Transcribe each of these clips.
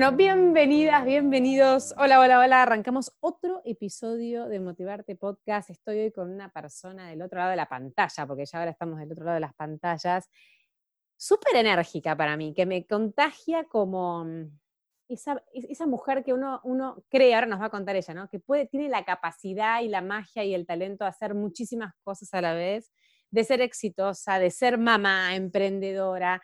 Bueno, bienvenidas, bienvenidos. Hola, hola, hola. Arrancamos otro episodio de Motivarte Podcast. Estoy hoy con una persona del otro lado de la pantalla, porque ya ahora estamos del otro lado de las pantallas. Súper enérgica para mí, que me contagia como mm, esa, esa, mujer que uno, uno cree, ahora nos va a contar ella, ¿no? Que puede, tiene la capacidad y la magia y el talento de hacer muchísimas cosas a la vez, de ser exitosa, de ser mamá, emprendedora,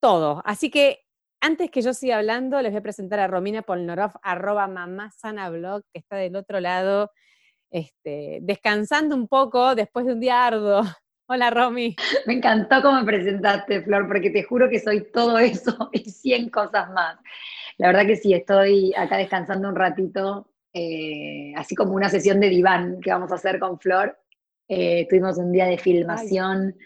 todo. Así que antes que yo siga hablando, les voy a presentar a Romina Polnorov, arroba mamá sana blog, que está del otro lado, este, descansando un poco después de un día arduo. Hola, Romy. Me encantó cómo me presentaste, Flor, porque te juro que soy todo eso y 100 cosas más. La verdad que sí, estoy acá descansando un ratito, eh, así como una sesión de diván que vamos a hacer con Flor. Eh, tuvimos un día de filmación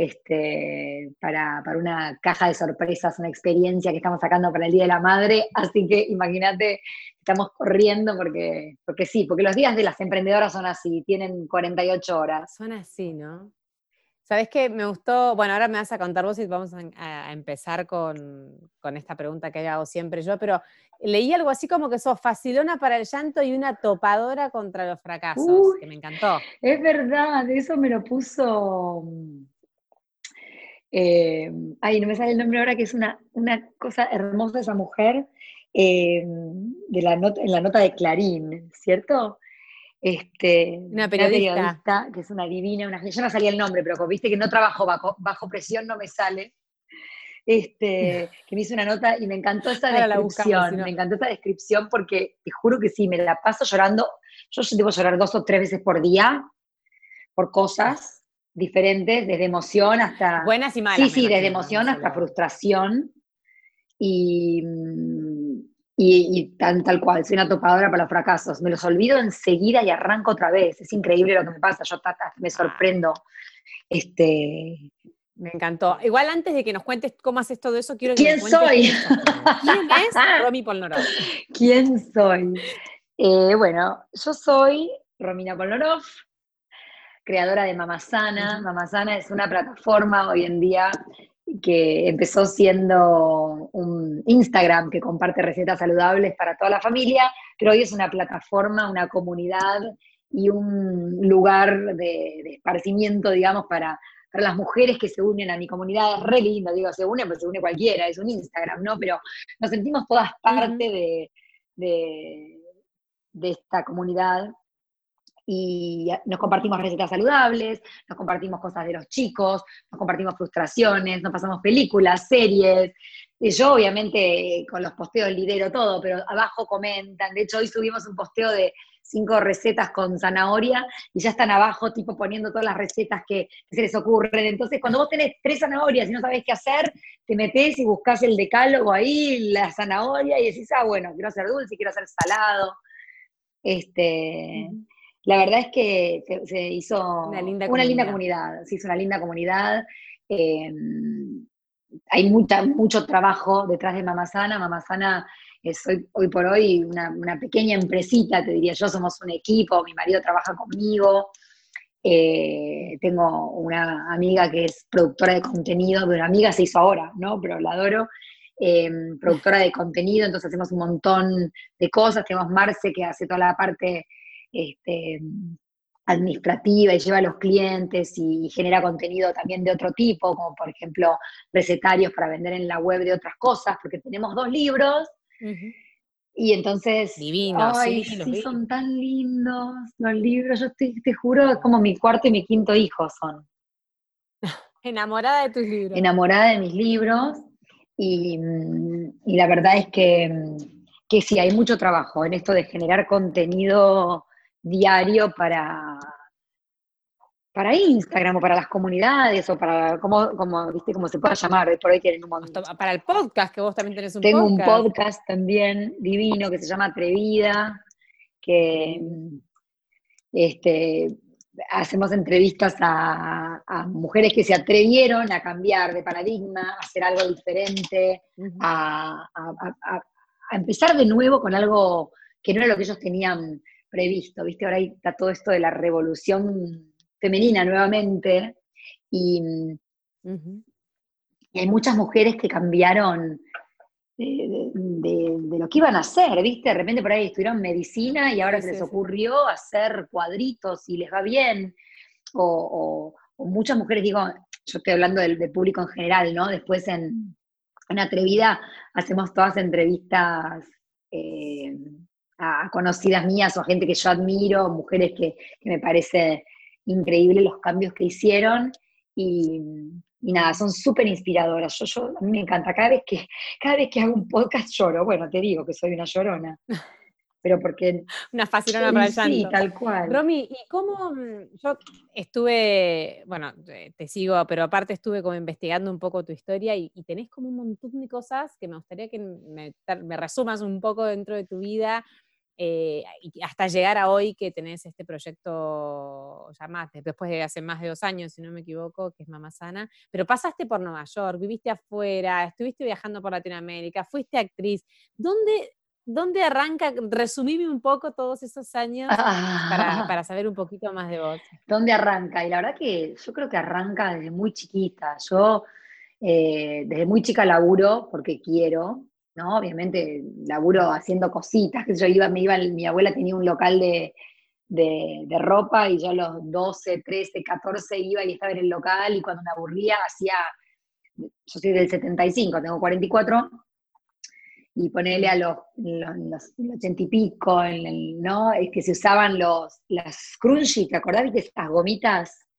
este, para, una caja de sorpresas, una experiencia que estamos sacando para el Día de la Madre. Así que imagínate, estamos corriendo porque, porque sí, porque los días de las emprendedoras son así, tienen 48 horas. Son así, ¿no? Sabes qué? Me gustó, bueno, ahora me vas a contar vos y vamos a, empezar con, esta pregunta que hago siempre yo, pero leí algo así como que sos facilona para el llanto y una topadora contra los fracasos, que me encantó. Es verdad, eso me lo puso eh, ay, no me sale el nombre ahora, que es una, una cosa hermosa esa mujer, eh, de la nota, en la nota de Clarín, ¿cierto? Este, una periodista. que es una divina, una, yo no salía el nombre, pero viste que no trabajo bajo, bajo presión, no me sale. Este, que me hizo una nota y me encantó esa descripción, me encantó esa descripción porque te juro que sí, me la paso llorando, yo debo llorar dos o tres veces por día por cosas, diferentes, desde emoción hasta... Buenas y malas. Sí, sí, desde emoción hasta frustración. Y, y, tan, tal cual, soy una topadora para los fracasos. Me los olvido enseguida y arranco otra vez. Es increíble lo que me pasa, yo me sorprendo. Este, me encantó. Igual antes de que nos cuentes cómo haces todo eso, quiero que ¿Quién soy? ¿Quién es Romy Polnorov? ¿Quién soy? Eh, bueno, yo soy Romina Polnorov, creadora de Mamasana. Mamasana es una plataforma hoy en día que empezó siendo un Instagram que comparte recetas saludables para toda la familia, pero hoy es una plataforma, una comunidad y un lugar de, esparcimiento, digamos, para, las mujeres que se unen a mi comunidad. Es re lindo, digo, se une, pero se une cualquiera, es un Instagram, ¿no? Pero nos sentimos todas parte de, de esta comunidad y nos compartimos recetas saludables, nos compartimos cosas de los chicos, nos compartimos frustraciones, nos pasamos películas, series. Y yo obviamente con los posteos lidero todo, pero abajo comentan. De hecho, hoy subimos un posteo de cinco recetas con zanahoria y ya están abajo tipo poniendo todas las recetas que, se les ocurren. Entonces, cuando vos tenés tres zanahorias y no sabés qué hacer, te metés y buscás el decálogo ahí, la zanahoria, y decís, ah, bueno, quiero hacer dulce, quiero hacer salado. Este, la verdad es que se, hizo una linda comunidad. se hizo una linda comunidad. Em, hay mucha, mucho trabajo detrás de Mamasana. Mamasana es hoy, hoy por hoy una, pequeña empresita, te diría yo, somos un equipo, mi marido trabaja conmigo. Eh, tengo una amiga que es productora de contenido, una amiga se hizo ahora, ¿no? Pero la adoro. Em, productora de contenido, entonces hacemos un montón de cosas. Tenemos Marce que hace toda la parte este, administrativa y lleva a los clientes y, genera contenido también de otro tipo, como por ejemplo recetarios para vender en la web de otras cosas, porque tenemos dos libros. Y entonces, Divinos, ay, sí, son tan lindos los libros. Yo te, te juro, es como mi cuarto y mi quinto hijo son. Enamorada de tus libros. Enamorada de mis libros. Y, y la verdad es que, que sí, hay mucho trabajo en esto de generar contenido diario para, para Instagram o para las comunidades o para, como, como, ¿viste? como se pueda llamar, por ahí tienen un montón. Para el podcast, que vos también tenés un Tengo podcast. Tengo un podcast también divino que se llama Atrevida, que este, hacemos entrevistas a, mujeres que se atrevieron a cambiar de paradigma, a hacer algo diferente, a, empezar de nuevo con algo que no era lo que ellos tenían previsto, ¿viste? Ahora está todo esto de la revolución femenina nuevamente, y, hay muchas mujeres que cambiaron de, lo que iban a hacer, ¿viste? De repente por ahí estudiaron medicina y ahora se les ocurrió hacer cuadritos y les va bien, o, muchas mujeres, digo, yo estoy hablando del, público en general, ¿no? Después en, en Atrevida hacemos todas entrevistas eh, a conocidas mías o a gente que yo admiro, mujeres que, que me parece increíble los cambios que hicieron y, nada, son súper inspiradoras. Yo, yo, a mí me encanta, cada vez, que, cada vez que hago un podcast lloro, bueno, te digo que soy una llorona. Pero porque... Una fascinona para el llanto. Sí, tal cual. Romy, ¿y cómo? Mm, yo estuve, bueno, te sigo, pero aparte estuve como investigando un poco tu historia y, tenés como un montón de cosas que me gustaría que me, me resumas un poco dentro de tu vida eh, hasta llegar a hoy que tenés este proyecto ya más, después de hace más de dos años, si no me equivoco, que es Mamá Sana, pero pasaste por Nueva York, viviste afuera, estuviste viajando por Latinoamérica, fuiste actriz. ¿Dónde, dónde arranca? Resumime un poco todos esos años para, para, saber un poquito más de vos. ¿Dónde arranca? Y la verdad que yo creo que arranca desde muy chiquita. Yo eh, desde muy chica laburo porque quiero, ¿no? Obviamente laburo haciendo cositas, que yo iba, me iba, mi abuela tenía un local de, ropa y yo a los 12, 13, 14 iba y estaba en el local y cuando me aburría hacía, yo soy del 75, tengo 44, y ponerle a los, los, 80 y pico, ¿no? Es que se usaban los, las scrunchies, ¿te acordás de estas gomitas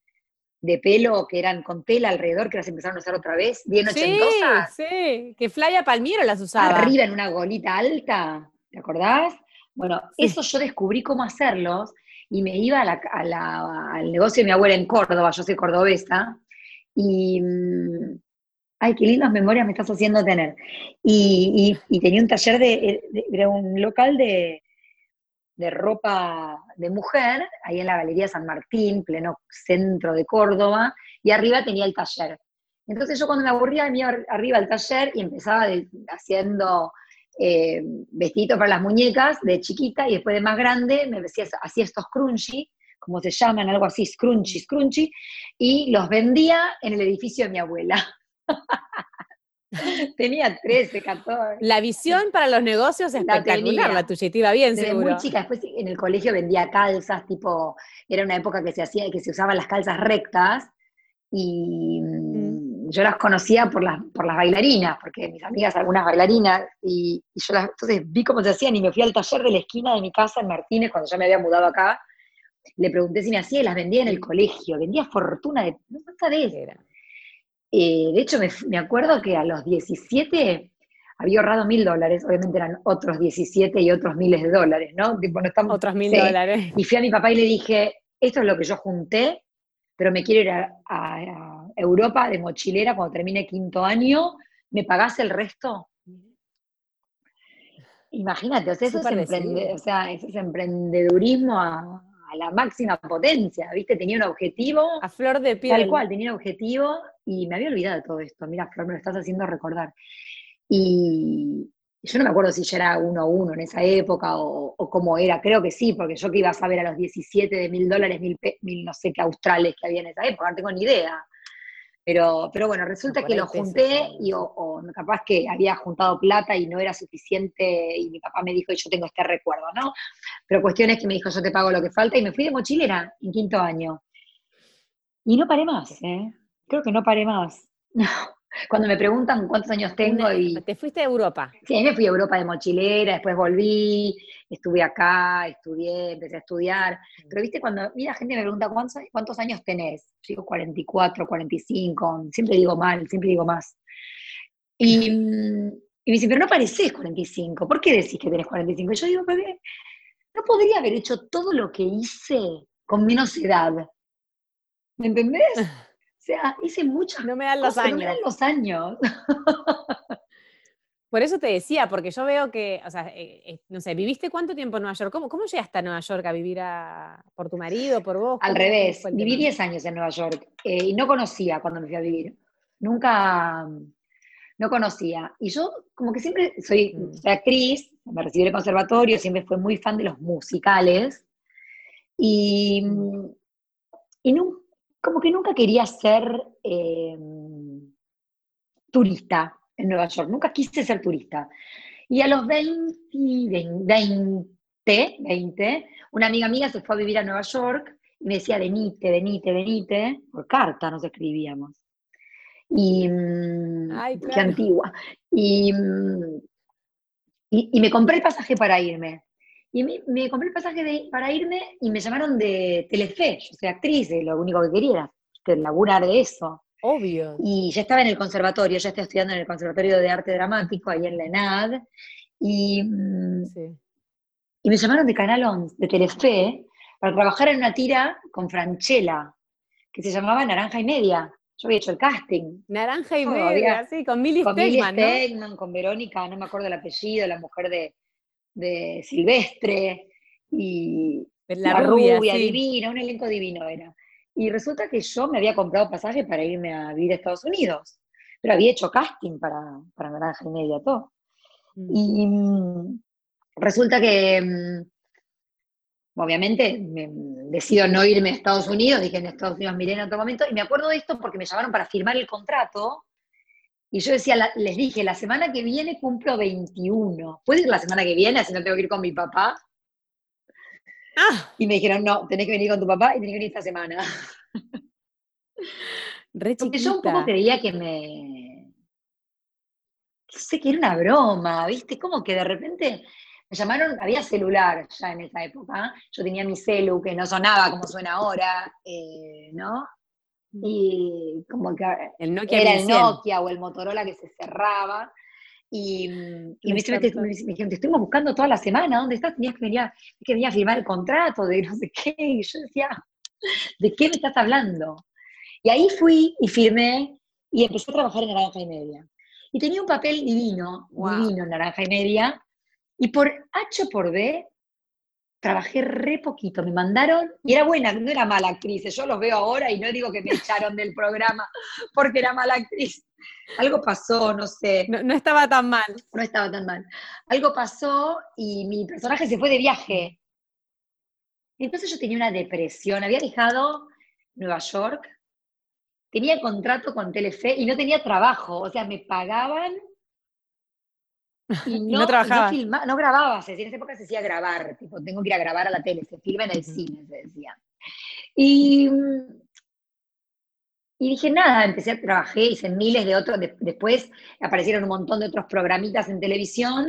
de pelo que eran con tela alrededor, que las empezaron a usar otra vez, bien ochentosas. Sí, sí, que Flavia Palmiro las usaba. Arriba en una golita alta, ¿te acordás? Bueno, eso yo descubrí cómo hacerlos y me iba al negocio de mi abuela en Córdoba, yo soy cordobesa, y... Mm, ay, qué lindas memorias me estás haciendo tener. Y, tenía un taller de, de un local de, de ropa de mujer, ahí en la Galería San Martín, pleno centro de Córdoba, y arriba tenía el taller. Entonces yo cuando me aburría me iba arriba al taller y empezaba haciendo eh, para las muñecas de chiquita y después de más grande me hacía, hacía estos crunchy, como se llaman, algo así, scrunchy, scrunchy, y los vendía en el edificio de mi abuela. Tenía 13, 14. La visión para los negocios es espectacular, la, tuya, te iba bien, Desde seguro. muy chica, después en el colegio vendía calzas, tipo, era una época que se hacía, que se usaban las calzas rectas, y mm. yo las conocía por las, por las bailarinas, porque mis amigas, algunas bailarinas, y, yo las, entonces vi cómo se hacían, y me fui al taller de la esquina de mi casa en Martínez, cuando ya me había mudado acá, le pregunté si me hacía y las vendía en el colegio, vendía fortuna de, no sabés, eh, de hecho, me, acuerdo que a los 17 había ahorrado mil dólares, obviamente eran otros 17 y otros miles de dólares, ¿no? no estamos, otros mil dólares. Y fui a mi papá y le dije, esto es lo que yo junté, pero me quiero ir a, Europa de mochilera cuando termine quinto año, ¿me pagás el resto? Imagínate, o sea, eso es, o sea, eso es emprendedurismo a, a la máxima potencia, ¿viste? Tenía un objetivo. A flor de piel. Tal cual, tenía un objetivo y me había olvidado de todo esto. Mira, Flor, me lo estás haciendo recordar. Y yo no me acuerdo si ya era uno a uno en esa época o, cómo era, creo que sí, porque yo que iba a saber a los 17 de mil dólares, mil, mil no sé qué australes que había en esa época, no tengo ni idea. Pero, pero bueno, resulta que lo junté y o, capaz que había juntado plata y no era suficiente y mi papá me dijo, yo tengo este recuerdo, ¿no? Pero cuestión es que me dijo, yo te pago lo que falta y me fui de mochilera en quinto año. Y no paré más, ¿eh? Creo que no paré más. Cuando me preguntan cuántos años tengo y... ¿Te fuiste a Europa? Sí, me fui a Europa de mochilera, después volví, estuve acá, estudié, empecé a estudiar. Pero viste, cuando mira, gente me pregunta cuántos, cuántos años tenés, yo digo 44, 45, siempre digo mal, siempre digo más. Y, y me dice, pero no pareces 45, ¿por qué decís que tenés 45? Y yo digo, bebé, no podría haber hecho todo lo que hice con menos edad. ¿Me entendés? Sea, hice muchas No me dan los cosas, años. no me dan los años. Por eso te decía, porque yo veo que, o sea, eh, eh, no sé, ¿viviste cuánto tiempo en Nueva York? ¿Cómo, cómo llegaste a Nueva York a vivir a- por tu marido, por vos? Al ¿Cómo- cómo revés, el viví tema? 10 años en Nueva York eh, y no conocía cuando me fui a vivir. Nunca, no conocía. Y yo como que siempre soy, Mm. soy actriz, me recibí del conservatorio, siempre fui muy fan de los musicales. Y, y nu- como que nunca quería ser eh, turista en Nueva York, nunca quise ser turista. Y a los 20, 20, 20, una amiga mía se fue a vivir a Nueva York y me decía, venite, venite, venite, por carta nos escribíamos. Y, mm, Ay, qué antigua. Y, mm, y, y me compré el pasaje para irme. Y me, me compré el pasaje de- para irme y me llamaron de Telefe. Yo soy actriz, y lo único que quería era este, laburar de eso. Obvio. Y ya estaba en el conservatorio, ya estoy estudiando en el Conservatorio de Arte Dramático, ahí en la ENAD. Y, mm, Sí. y me llamaron de Canal 11, de Telefe, para trabajar en una tira con Franchella, que se llamaba Naranja y Media. Yo había hecho el casting. Naranja y media, sí, con con Millie Stegman, ¿no? Stegman, con Verónica, no me acuerdo el apellido, la mujer de, de Silvestre, y La, rubia, sí. divina, un elenco divino era. Y resulta que yo me había comprado pasaje para irme a vivir a Estados Unidos, pero había hecho casting para, para Naranja y Media, todo. Mm. Y mm, resulta que, mm, obviamente, me, decido no irme a Estados Unidos, dije en Estados Unidos miré en otro momento, y me acuerdo de esto porque me llamaron para firmar el contrato, y yo decía, la- les dije, la semana que viene cumplo 21, ¿puedo ir la semana que viene, así no tengo que ir con mi papá? Ah, Y me dijeron, no, tenés que venir con tu papá y tenés que venir esta semana. re Porque yo un poco creía que me. sé que era una broma, ¿viste? Como que de repente me llamaron, había celular ya en esa época. Yo tenía mi celu que no sonaba como suena ahora, eh, ¿no? Y como que El Nokia era el 1100. Nokia o el Motorola que se cerraba. Y, mm, y me, Los dice, "Te- cartones. me dijeron, te estuvimos buscando toda la semana, ¿dónde estás? Tenías que venir a, que a firmar el contrato de no sé qué. Y yo decía, ¿de qué me estás hablando? Y ahí fui y firmé y empecé a trabajar en Naranja y Media. Y tenía un papel divino, Wow. divino en Naranja y Media. Y por H por B, trabajé re poquito. Me mandaron, y era buena, no era mala actriz. Yo los veo ahora y no digo que me echaron del programa porque era mala actriz. Algo pasó, no sé, No, no estaba tan mal. no estaba tan mal. Algo pasó y mi personaje se fue de viaje. Entonces yo tenía una depresión. Había dejado Nueva York, tenía contrato con Telefe y no tenía trabajo. O sea, me pagaban y no, no trabajabas. no grababa. Se decía, en esa época se decía grabar, tipo, tengo que ir a grabar a la tele, se filma en el cine, se decía. Y, y dije, nada, empecé a trabajar, hice miles de otros, de- después aparecieron un montón de otros programitas en televisión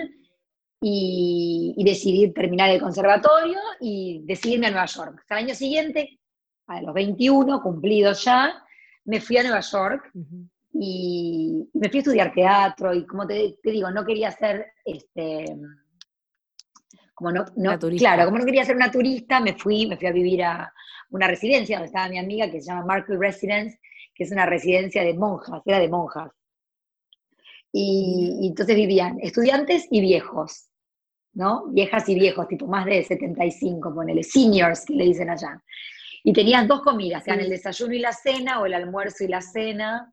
y, y decidí terminar el conservatorio y decidirme a Nueva York. Al año siguiente, a los 21, cumplidos ya, me fui a Nueva York. Y me fui a estudiar teatro y como te, te digo, no quería ser, este, como no, no- claro, como no quería ser una turista, me fui, me fui a vivir a una residencia donde estaba mi amiga que se llama Markle Residence, que es una residencia de monjas, era de monjas. Y, y entonces vivían estudiantes y viejos, ¿no? Viejas y viejos, tipo más de 75, ponele, seniors que le dicen allá. Y tenías dos comidas, eran Sí. el desayuno y la cena o el almuerzo y la cena.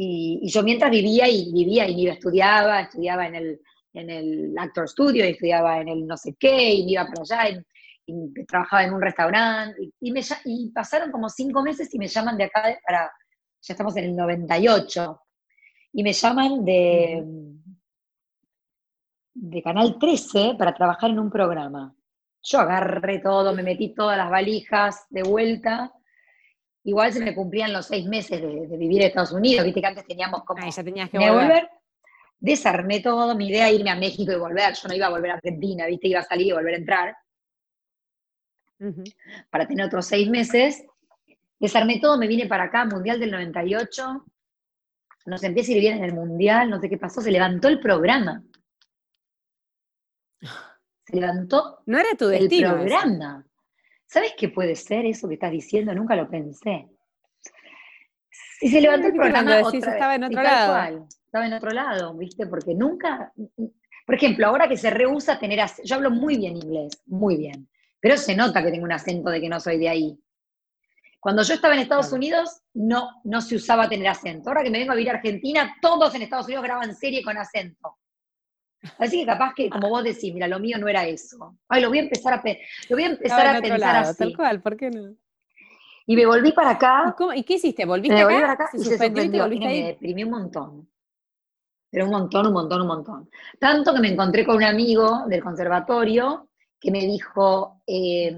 Y, yo mientras vivía y vivía y iba, estudiaba, estudiaba en el, en el Actor Studio, y estudiaba en el no sé qué, y me iba para allá, y, trabajaba en un restaurante, y, pasaron como cinco meses y me llaman de acá para, ya estamos en el 98, y me llaman de, de Canal 13 para trabajar en un programa. Yo agarré todo, me metí todas las valijas de vuelta. Igual se me cumplían los seis meses de, de vivir en Estados Unidos, viste que antes teníamos como Ahí ya tenías que volver. volver. Desarmé todo, mi idea era irme a México y volver. Yo no iba a volver a Argentina, viste, iba a salir y volver a entrar para tener otros seis meses. Desarmé todo, me vine para acá, Mundial del 98. Nos empieza a ir bien en el Mundial, no sé qué pasó, se levantó el programa. Se levantó No era tu el destino. eso. programa. ¿Sabes qué puede ser eso que estás diciendo? Nunca lo pensé. Y se levantó el programa decís, otra estaba en vez. otro lado. cual, estaba en otro lado, ¿viste? Porque nunca, por ejemplo, ahora que se rehúsa tener, yo hablo muy bien inglés, muy bien, pero se nota que tengo un acento de que no soy de ahí. Cuando yo estaba en Estados. Unidos, no, no se usaba tener acento. Ahora que me vengo a vivir a Argentina, todos en Estados Unidos graban serie con acento. Así que capaz que, como vos decís, mira, lo mío no era eso. Ay, lo voy a empezar a, lo voy a empezar a pensar lado, así. tal cual, ¿por qué no? Y me volví para acá ¿Y, qué hiciste? ¿Volviste me acá? volví para acá ¿Se y se suspendió y te me deprimí un montón. Pero un montón, un montón, un montón. Tanto que me encontré con un amigo del conservatorio que me dijo, eh,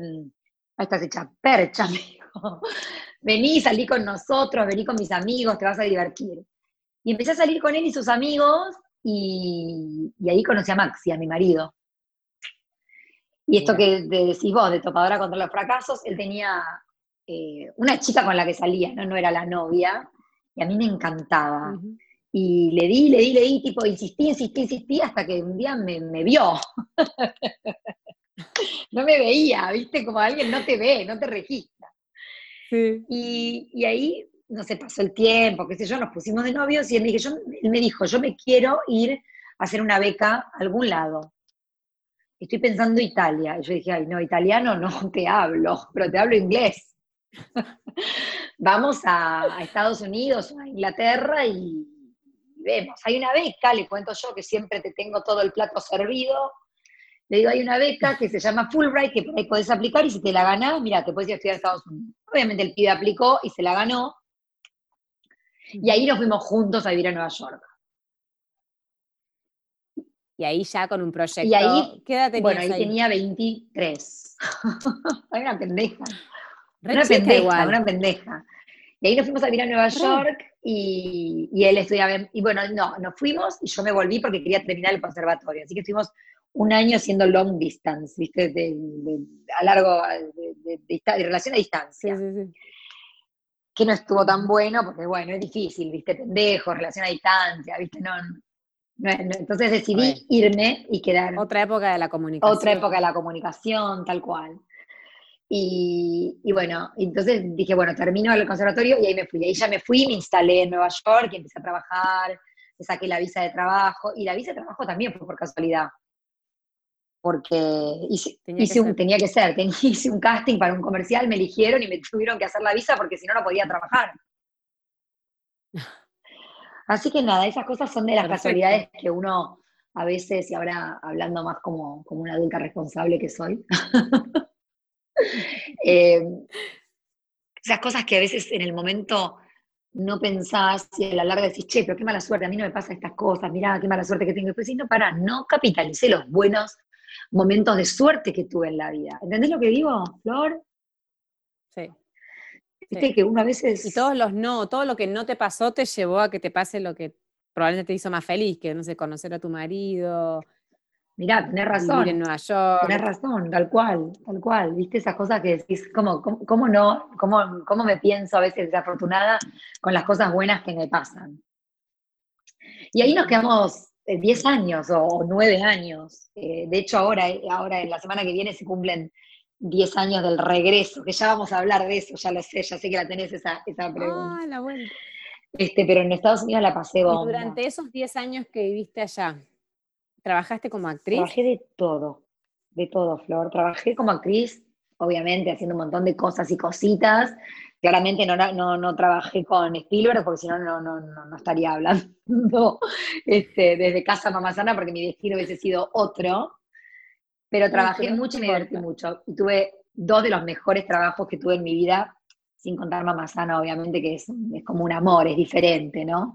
ahí estás hecha percha, me dijo. Vení, salí con nosotros, vení con mis amigos, te vas a divertir. Y empecé a salir con él y sus amigos y, y ahí conocí a Maxi, a mi marido. Y esto que te decís vos, de topadora contra los fracasos, él tenía eh, una chica con la que salía, ¿no? no era la novia, y a mí me encantaba. Y le di, le di, le di, tipo, insistí, insistí, insistí, hasta que un día me, me vio. no me veía, ¿viste? Como alguien no te ve, no te registra. Sí. Y, y ahí, no sé, pasó el tiempo, qué sé yo, nos pusimos de novios y él me, dije, yo, él me dijo, yo me quiero ir a hacer una beca a algún lado. Estoy pensando Italia. Y yo dije, ay, no, italiano no te hablo, pero te hablo inglés. Vamos a, Estados Unidos a Inglaterra y vemos. Hay una beca, le cuento yo que siempre te tengo todo el plato servido. Le digo, hay una beca que se llama Fulbright, que por ahí podés aplicar y si te la ganás, mira, te puedes ir a estudiar a Estados Unidos. Obviamente el pibe aplicó y se la ganó. Y ahí nos fuimos juntos a vivir a Nueva York. Y ahí ya con un proyecto. Y ahí, ¿Qué edad Bueno, ahí ahí? tenía 23. Ay, una pendeja. Re una pendeja, igual. una pendeja. Y ahí nos fuimos a vivir a Nueva. York y, y él estudiaba, y bueno, no, nos fuimos y yo me volví porque quería terminar el conservatorio. Así que estuvimos un año haciendo long distance, ¿viste? De, de- a largo, de, de- relación a Sí, distancia. sí, sí. Que no estuvo tan bueno porque, bueno, es difícil, ¿viste? Pendejo, relación a distancia, ¿viste? No, no- no- entonces decidí irme y quedar Otra época de la comunicación. otra época de la comunicación, tal cual. Y, y bueno, entonces dije, bueno, termino el conservatorio y ahí me fui. Ahí ya me fui, me instalé en Nueva York y empecé a trabajar, me saqué la visa de trabajo. Y la visa de trabajo también fue por casualidad. Porque hice, Tenía hice que un, ser. tenía que ser, ten- hice un casting para un comercial, me eligieron y me tuvieron que hacer la visa porque si no, no podía trabajar. Así que nada, esas cosas son de las Perfecto. casualidades que uno a veces, y ahora hablando más como, como una adulta responsable que soy, eh, esas cosas que a veces en el momento no pensás y a la larga decís, che, pero qué mala suerte, a mí no me pasa estas cosas, mirá, qué mala suerte que tengo. Y después decís, no, pará, no capitalicé los buenos momentos de suerte que tuve en la vida. ¿Entendés lo que digo, Flor? Sí. Viste Sí. que uno a veces... Y todos los no, todo lo que no te pasó te llevó a que te pase lo que probablemente te hizo más feliz, que no sé, conocer a tu marido, Mirá, tenés vivir en razón. Nueva York. Tenés razón, tal cual, tal cual. ¿Viste esas cosas que decís, cómo, cómo, cómo no, cómo, cómo me pienso a veces desafortunada con las cosas buenas que me pasan? Y ahí nos quedamos 10 años o, o 9 años. Eh, de hecho, ahora, ahora en la semana que viene se cumplen 10 años del regreso, que ya vamos a hablar de eso, ya lo sé, ya sé que la tenés esa, esa pregunta. Ah, la vuelta. Este, pero en Estados Unidos la pasé Y bomba. durante esos 10 años que viviste allá, ¿trabajaste como actriz? Trabajé de todo, de todo, Flor. Trabajé como actriz, obviamente, haciendo un montón de cosas y cositas. Claramente no, no, no trabajé con Spielberg, porque si no, no, no, estaría hablando este, desde casa Mamá Sana, porque mi destino hubiese sido otro. Pero trabajé mucho y me divertí mucho. Y tuve dos de los mejores trabajos que tuve en mi vida, sin contar Mamá Sana, obviamente, que es, es como un amor, es diferente, ¿no?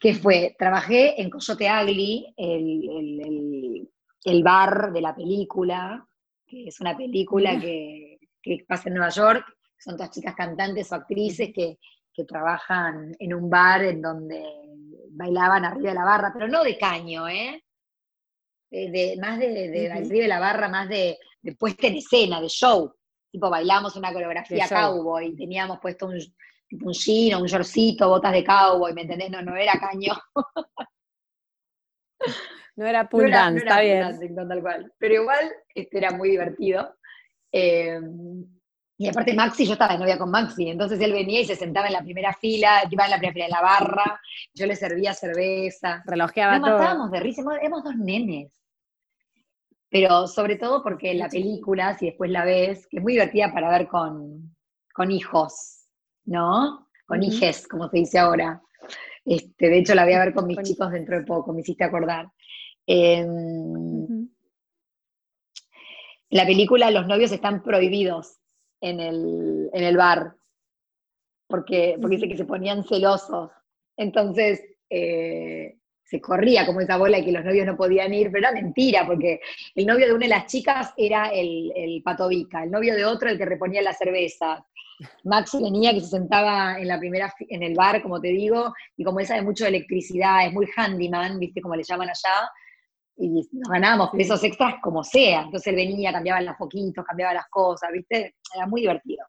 que fue, trabajé en Coyote Ugly, el, el- el- el bar de la película, que es una película que, que pasa en Nueva York, son todas chicas cantantes o actrices que, que trabajan en un bar en donde bailaban arriba de la barra, pero no de caño, ¿eh? De, de- más de, de arriba de la barra, más de, de puesta en escena, de show. Tipo, bailamos una coreografía cowboy, teníamos puesto un, un jean o un shortcito, botas de cowboy, ¿me entendés? No, no era caño. No era No pool era- dance, no era está pool bien. dancing, no, tal cual. Pero igual este era muy divertido. Eh, Y aparte Maxi, yo estaba de novia con Maxi, entonces él venía y se sentaba en la primera fila, iba en la primera fila en la barra, yo le servía cerveza. Relojeaba Nos matábamos de risa, éramos dos nenes. Pero sobre todo porque la película, si después la ves, que es muy divertida para ver con, con hijos, ¿no? Con hijes, como se dice ahora. Este, de hecho, la voy a ver con mis chicos dentro de poco, me hiciste acordar. Em, la película Los novios están prohibidos en el, en el bar, porque, porque dice que se ponían celosos. Entonces, eh, se corría como esa bola y que los novios no podían ir, pero era mentira, porque el novio de una de las chicas era el, el patovica, el novio de otro el que reponía la cerveza. Maxi venía que se sentaba en la primera en el bar, como te digo, y como él sabe mucho de electricidad, es muy handyman, viste como le llaman allá, y nos ganábamos pesos extras como sea. Entonces él venía, cambiaba los foquitos, cambiaba las cosas, viste, era muy divertido.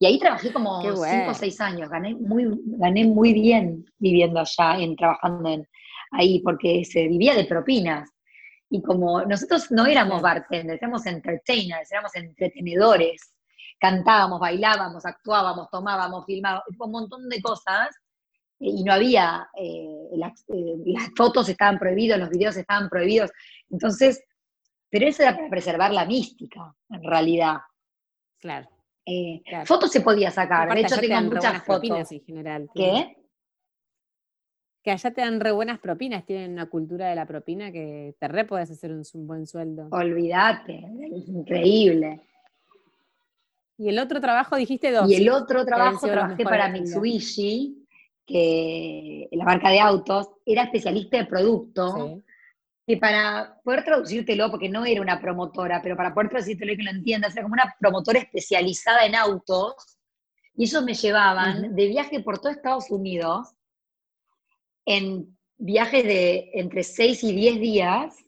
Y ahí trabajé como cinco o seis años, gané muy, gané muy bien viviendo allá, en, trabajando en, ahí, porque se vivía de propinas. Y como nosotros no éramos bartenders, éramos entertainers, éramos entretenedores. Cantábamos, bailábamos, actuábamos, tomábamos, filmábamos, un montón de cosas. Y no había, eh, las, eh, las fotos estaban prohibidas, los videos estaban prohibidos. Entonces, pero eso era para preservar la mística, en realidad. Claro. Eh, fotos se podía sacar, de hecho tengo muchas fotos. en general. ¿Qué? Que allá te dan re buenas propinas, tienen una cultura de la propina que te re puedes hacer un, buen sueldo. Olvídate, es increíble. Y el otro trabajo dijiste dos. Y el otro trabajo trabajé para Mitsubishi, que la marca de autos, era especialista de producto que para poder traducírtelo, porque no era una promotora, pero para poder traducírtelo y que lo entiendas, era como una promotora especializada en autos, y ellos me llevaban de viaje por todo Estados Unidos, en viajes de entre 6 y 10 días,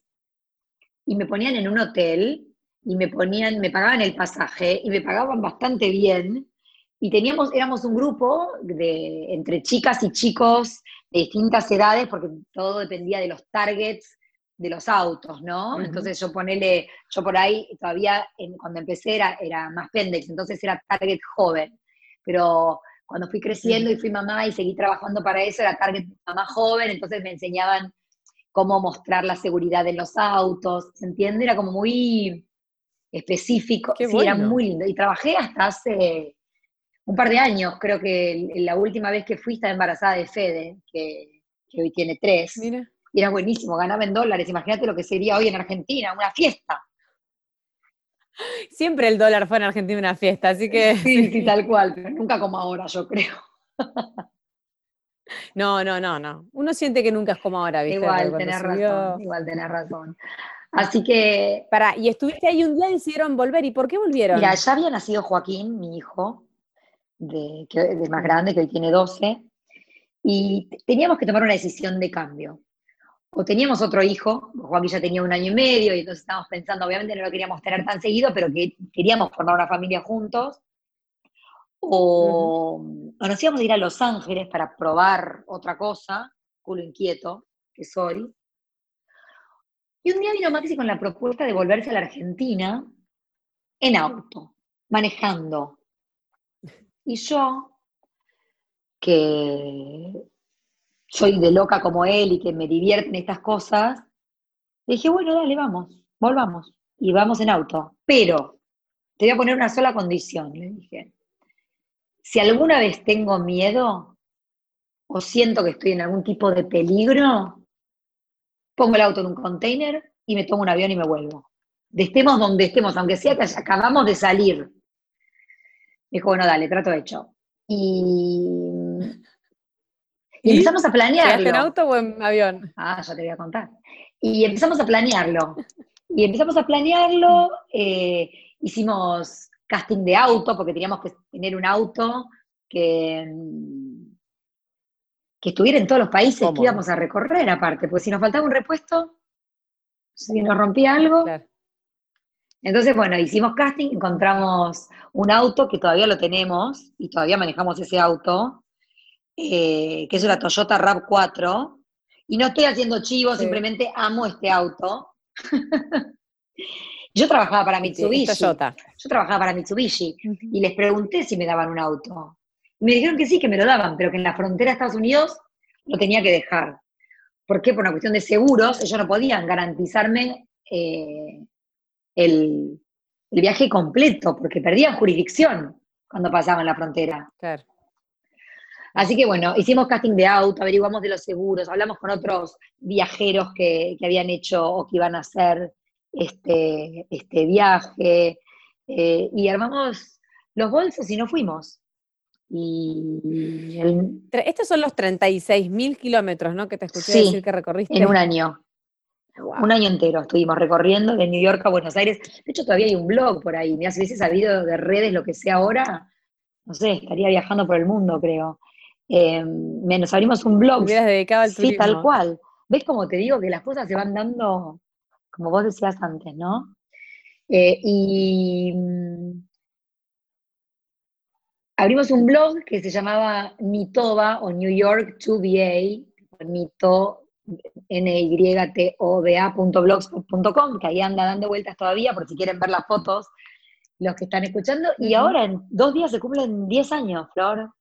y me ponían en un hotel, y me ponían, me pagaban el pasaje, y me pagaban bastante bien, y teníamos, éramos un grupo de, entre chicas y chicos de distintas edades, porque todo dependía de los targets de los autos, ¿no? Entonces yo ponele, yo por ahí todavía cuando empecé era, era más pendex, entonces era target joven, pero cuando fui creciendo y fui mamá y seguí trabajando para eso, era target mamá joven, entonces me enseñaban cómo mostrar la seguridad en los autos, ¿se entiende? Era como muy específico, sí, era muy lindo. Y trabajé hasta hace un par de años, creo que la última vez que fui estaba embarazada de Fede, que, que hoy tiene tres. Mira y era buenísimo, ganaba en dólares. Imagínate lo que sería hoy en Argentina, una fiesta. Siempre el dólar fue en Argentina una fiesta, así que. Sí, sí, tal cual, pero nunca como ahora, yo creo. No, no, no, no. Uno siente que nunca es como ahora, ¿viste? Igual, tenés razón, igual tenés razón. Así que. Para, y estuviste ahí un día y decidieron volver. ¿Y por qué volvieron? Mira, ya había nacido Joaquín, mi hijo, de, más grande, que hoy tiene 12, y teníamos que tomar una decisión de cambio o teníamos otro hijo, Joaquín ya tenía un año y medio, y entonces estábamos pensando, obviamente no lo queríamos tener tan seguido, pero que queríamos formar una familia juntos, o, nos íbamos a ir a Los Ángeles para probar otra cosa, culo inquieto, que soy. Y un día vino Maxi con la propuesta de volverse a la Argentina en auto, manejando. Y yo, que soy de loca como él y que me divierten estas cosas, dije, bueno, dale, vamos, volvamos. Y vamos en auto. Pero te voy a poner una sola condición, le dije. Si alguna vez tengo miedo o siento que estoy en algún tipo de peligro, pongo el auto en un container y me tomo un avión y me vuelvo. De estemos donde estemos, aunque sea que acabamos de salir. Dijo, bueno, dale, trato hecho. Y y, empezamos a planearlo. en auto o en avión? Ah, ya te voy a contar. Y empezamos a planearlo. Y empezamos a planearlo, eh, hicimos casting de auto, porque teníamos que tener un auto que, que estuviera en todos los países que íbamos a recorrer aparte, porque si nos faltaba un repuesto, si nos rompía algo. Entonces, bueno, hicimos casting, encontramos un auto que todavía lo tenemos y todavía manejamos ese auto, eh, que es una Toyota RAV4, y no estoy haciendo chivo, simplemente amo este auto. Yo trabajaba para Mitsubishi. Yo trabajaba para Mitsubishi y les pregunté si me daban un auto. Y me dijeron que sí, que me lo daban, pero que en la frontera de Estados Unidos lo tenía que dejar. ¿Por qué? Por una cuestión de seguros, ellos no podían garantizarme eh, el, el viaje completo, porque perdían jurisdicción cuando pasaban la frontera. Claro. Así que bueno, hicimos casting de auto, averiguamos de los seguros, hablamos con otros viajeros que, que habían hecho o que iban a hacer este, este viaje, eh, y armamos los bolsos y nos fuimos. Y el- Estos son los 36 mil kilómetros, ¿no? Que te escuché Sí, decir que recorriste. en un año, Un año entero estuvimos recorriendo de New York a Buenos Aires. De hecho, todavía hay un blog por ahí. Mira, si hubiese sabido de redes lo que sea ahora, no sé, estaría viajando por el mundo, creo. Eh, nos abrimos un Te blog. hubieras dedicado al Sí, turismo. tal cual. ¿Ves cómo te digo que las cosas se van dando, como vos decías antes, ¿no? Eh, y mm, abrimos un blog que se llamaba Nitoba o New York 2BA, Nito, N-Y-T-O-B-A.blogspot.com, que ahí anda dando vueltas todavía por si quieren ver las fotos los que están escuchando. Y ahora en dos días se cumplen 10 años, Flor.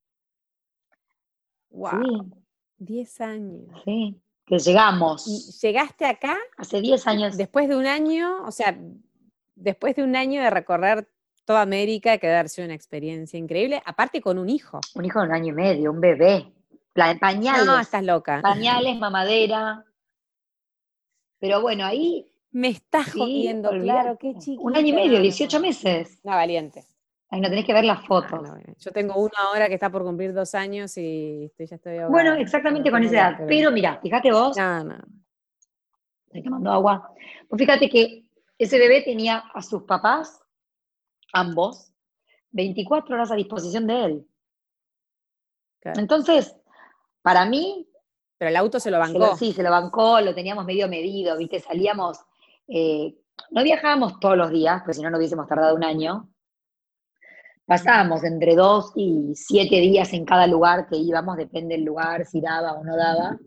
Wow, 10 años. Sí, que llegamos. ¿Y llegaste acá Hace 10 años. después de un año? O sea, después de un año de recorrer toda América, que debe haber sido una experiencia increíble, aparte con un hijo. Un hijo de un año y medio, un bebé. Pañales. No, estás loca. Pañales, mamadera. Pero bueno, ahí. Me estás sí, jodiendo, claro, qué chiquito. Un año y medio, 18 meses. No, valiente. Ahí no tenés que ver las Ah, fotos. no. Yo tengo uno ahora que está por cumplir dos años y estoy, ya estoy ahogada. Bueno, exactamente con esa edad. Pero mira, fíjate vos, No, no. estoy tomando agua. Pues fíjate que ese bebé tenía a sus papás, ambos, 24 horas a disposición de él. claro. Entonces, para mí, Pero el auto se lo Se lo- bancó. sí, se lo bancó, lo teníamos medio medido, ¿viste? Salíamos, eh, no viajábamos todos los días, pues si no, no hubiésemos tardado un año. Pasábamos entre dos y siete días en cada lugar que íbamos, depende del lugar, si daba o no daba.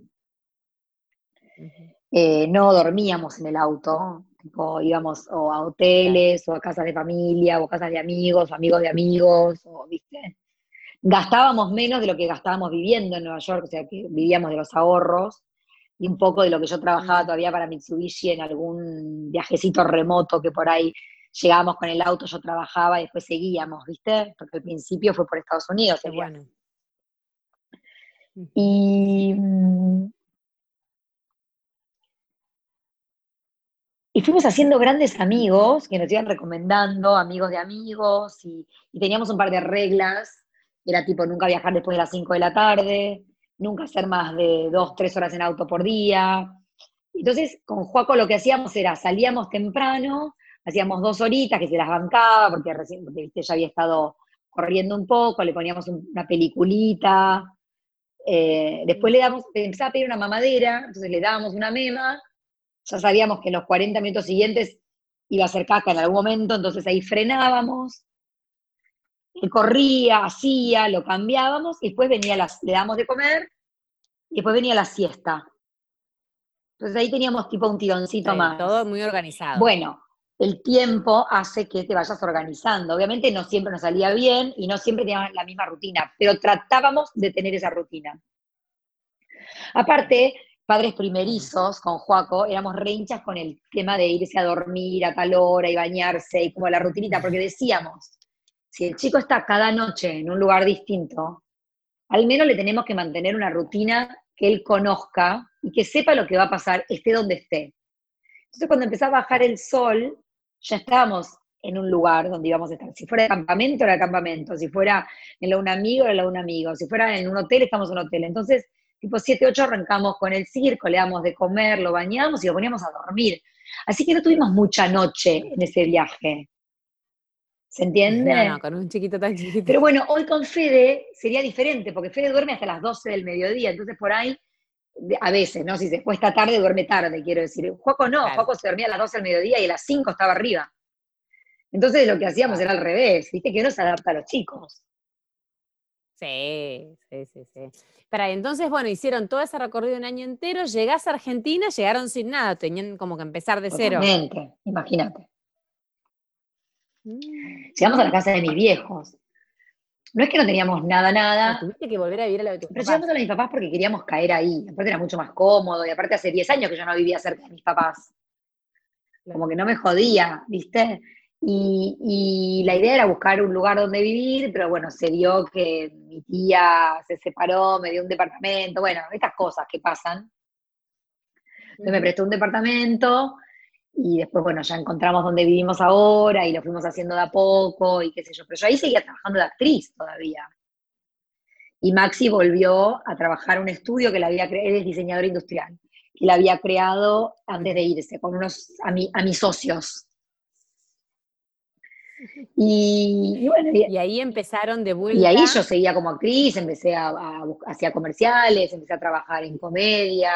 Eh, no dormíamos en el auto, tipo, íbamos o a hoteles, o a casas de familia, o a casas de amigos, o amigos de amigos, o, ¿viste? Gastábamos menos de lo que gastábamos viviendo en Nueva York, o sea, que vivíamos de los ahorros, y un poco de lo que yo trabajaba todavía para Mitsubishi en algún viajecito remoto que por ahí llegábamos con el auto, yo trabajaba y después seguíamos, ¿viste? Porque al principio fue por Estados Unidos Qué bueno. Y, mm, y fuimos haciendo grandes amigos que nos iban recomendando, amigos de amigos, y, y teníamos un par de reglas. Era tipo nunca viajar después de las 5 de la tarde, nunca hacer más de dos, tres horas en auto por día. Entonces, con Juaco lo que hacíamos era, salíamos temprano, hacíamos dos horitas que se las bancaba, porque recién, porque, viste, ya había estado corriendo un poco, le poníamos un- una peliculita, eh, después le damos, empezaba a pedir una mamadera, entonces le dábamos una mema, ya sabíamos que en los 40 minutos siguientes iba a ser caca en algún momento, entonces ahí frenábamos, corría, hacía, lo cambiábamos, y después venía las, le damos de comer, y después venía la siesta. Entonces ahí teníamos tipo un tironcito Sí, más. Todo muy organizado. Bueno, el tiempo hace que te vayas organizando. Obviamente no siempre nos salía bien y no siempre teníamos la misma rutina, pero tratábamos de tener esa rutina. Aparte, padres primerizos con Joaco, éramos re hinchas con el tema de irse a dormir a tal hora y bañarse y como la rutinita, porque decíamos, si el chico está cada noche en un lugar distinto, al menos le tenemos que mantener una rutina que él conozca y que sepa lo que va a pasar, esté donde esté. Entonces, cuando empezaba a bajar el sol, ya estábamos en un lugar donde íbamos a estar. Si fuera de campamento, era de campamento. Si fuera en la un amigo, era la un amigo. Si fuera en un hotel, estamos en un hotel. Entonces, tipo 7, 8 arrancamos con el circo, le damos de comer, lo bañamos y lo poníamos a dormir. Así que no tuvimos mucha noche en ese viaje. ¿Se entiende? No, no, con un chiquito tan chiquito. Pero bueno, hoy con Fede sería diferente, porque Fede duerme hasta las 12 del mediodía, entonces por ahí, a veces, ¿no? Si se cuesta tarde, duerme tarde, quiero decir. Juaco no, Claro. Juaco se dormía a las 12 del mediodía y a las 5 estaba arriba. Entonces lo que hacíamos era al revés, viste que no se adapta a los chicos. Sí, sí, sí, sí. Para entonces, bueno, hicieron todo ese recorrido un año entero, llegás a Argentina, llegaron sin nada, tenían como que empezar de cero. Imagínate. Llegamos a la casa de mis viejos. No es que no teníamos nada, nada. tuviste que volver a vivir a la de tus Pero llegamos a la de mis papás porque queríamos caer ahí. Aparte era mucho más cómodo y aparte hace 10 años que yo no vivía cerca de mis papás. Como que no me jodía, ¿viste? Y, la idea era buscar un lugar donde vivir, pero bueno, se dio que mi tía se separó, me dio un departamento, bueno, estas cosas que pasan. Entonces me prestó un departamento y después, bueno, ya encontramos donde vivimos ahora y lo fuimos haciendo de a poco y qué sé yo, pero yo ahí seguía trabajando de actriz todavía. Y Maxi volvió a trabajar un estudio que la había creado, él es diseñador industrial, que la había creado antes de irse, con unos, a, a mis socios, y, bueno, y, ahí empezaron de vuelta. Y ahí yo seguía como actriz, empecé a, hacer comerciales, empecé a trabajar en comedia,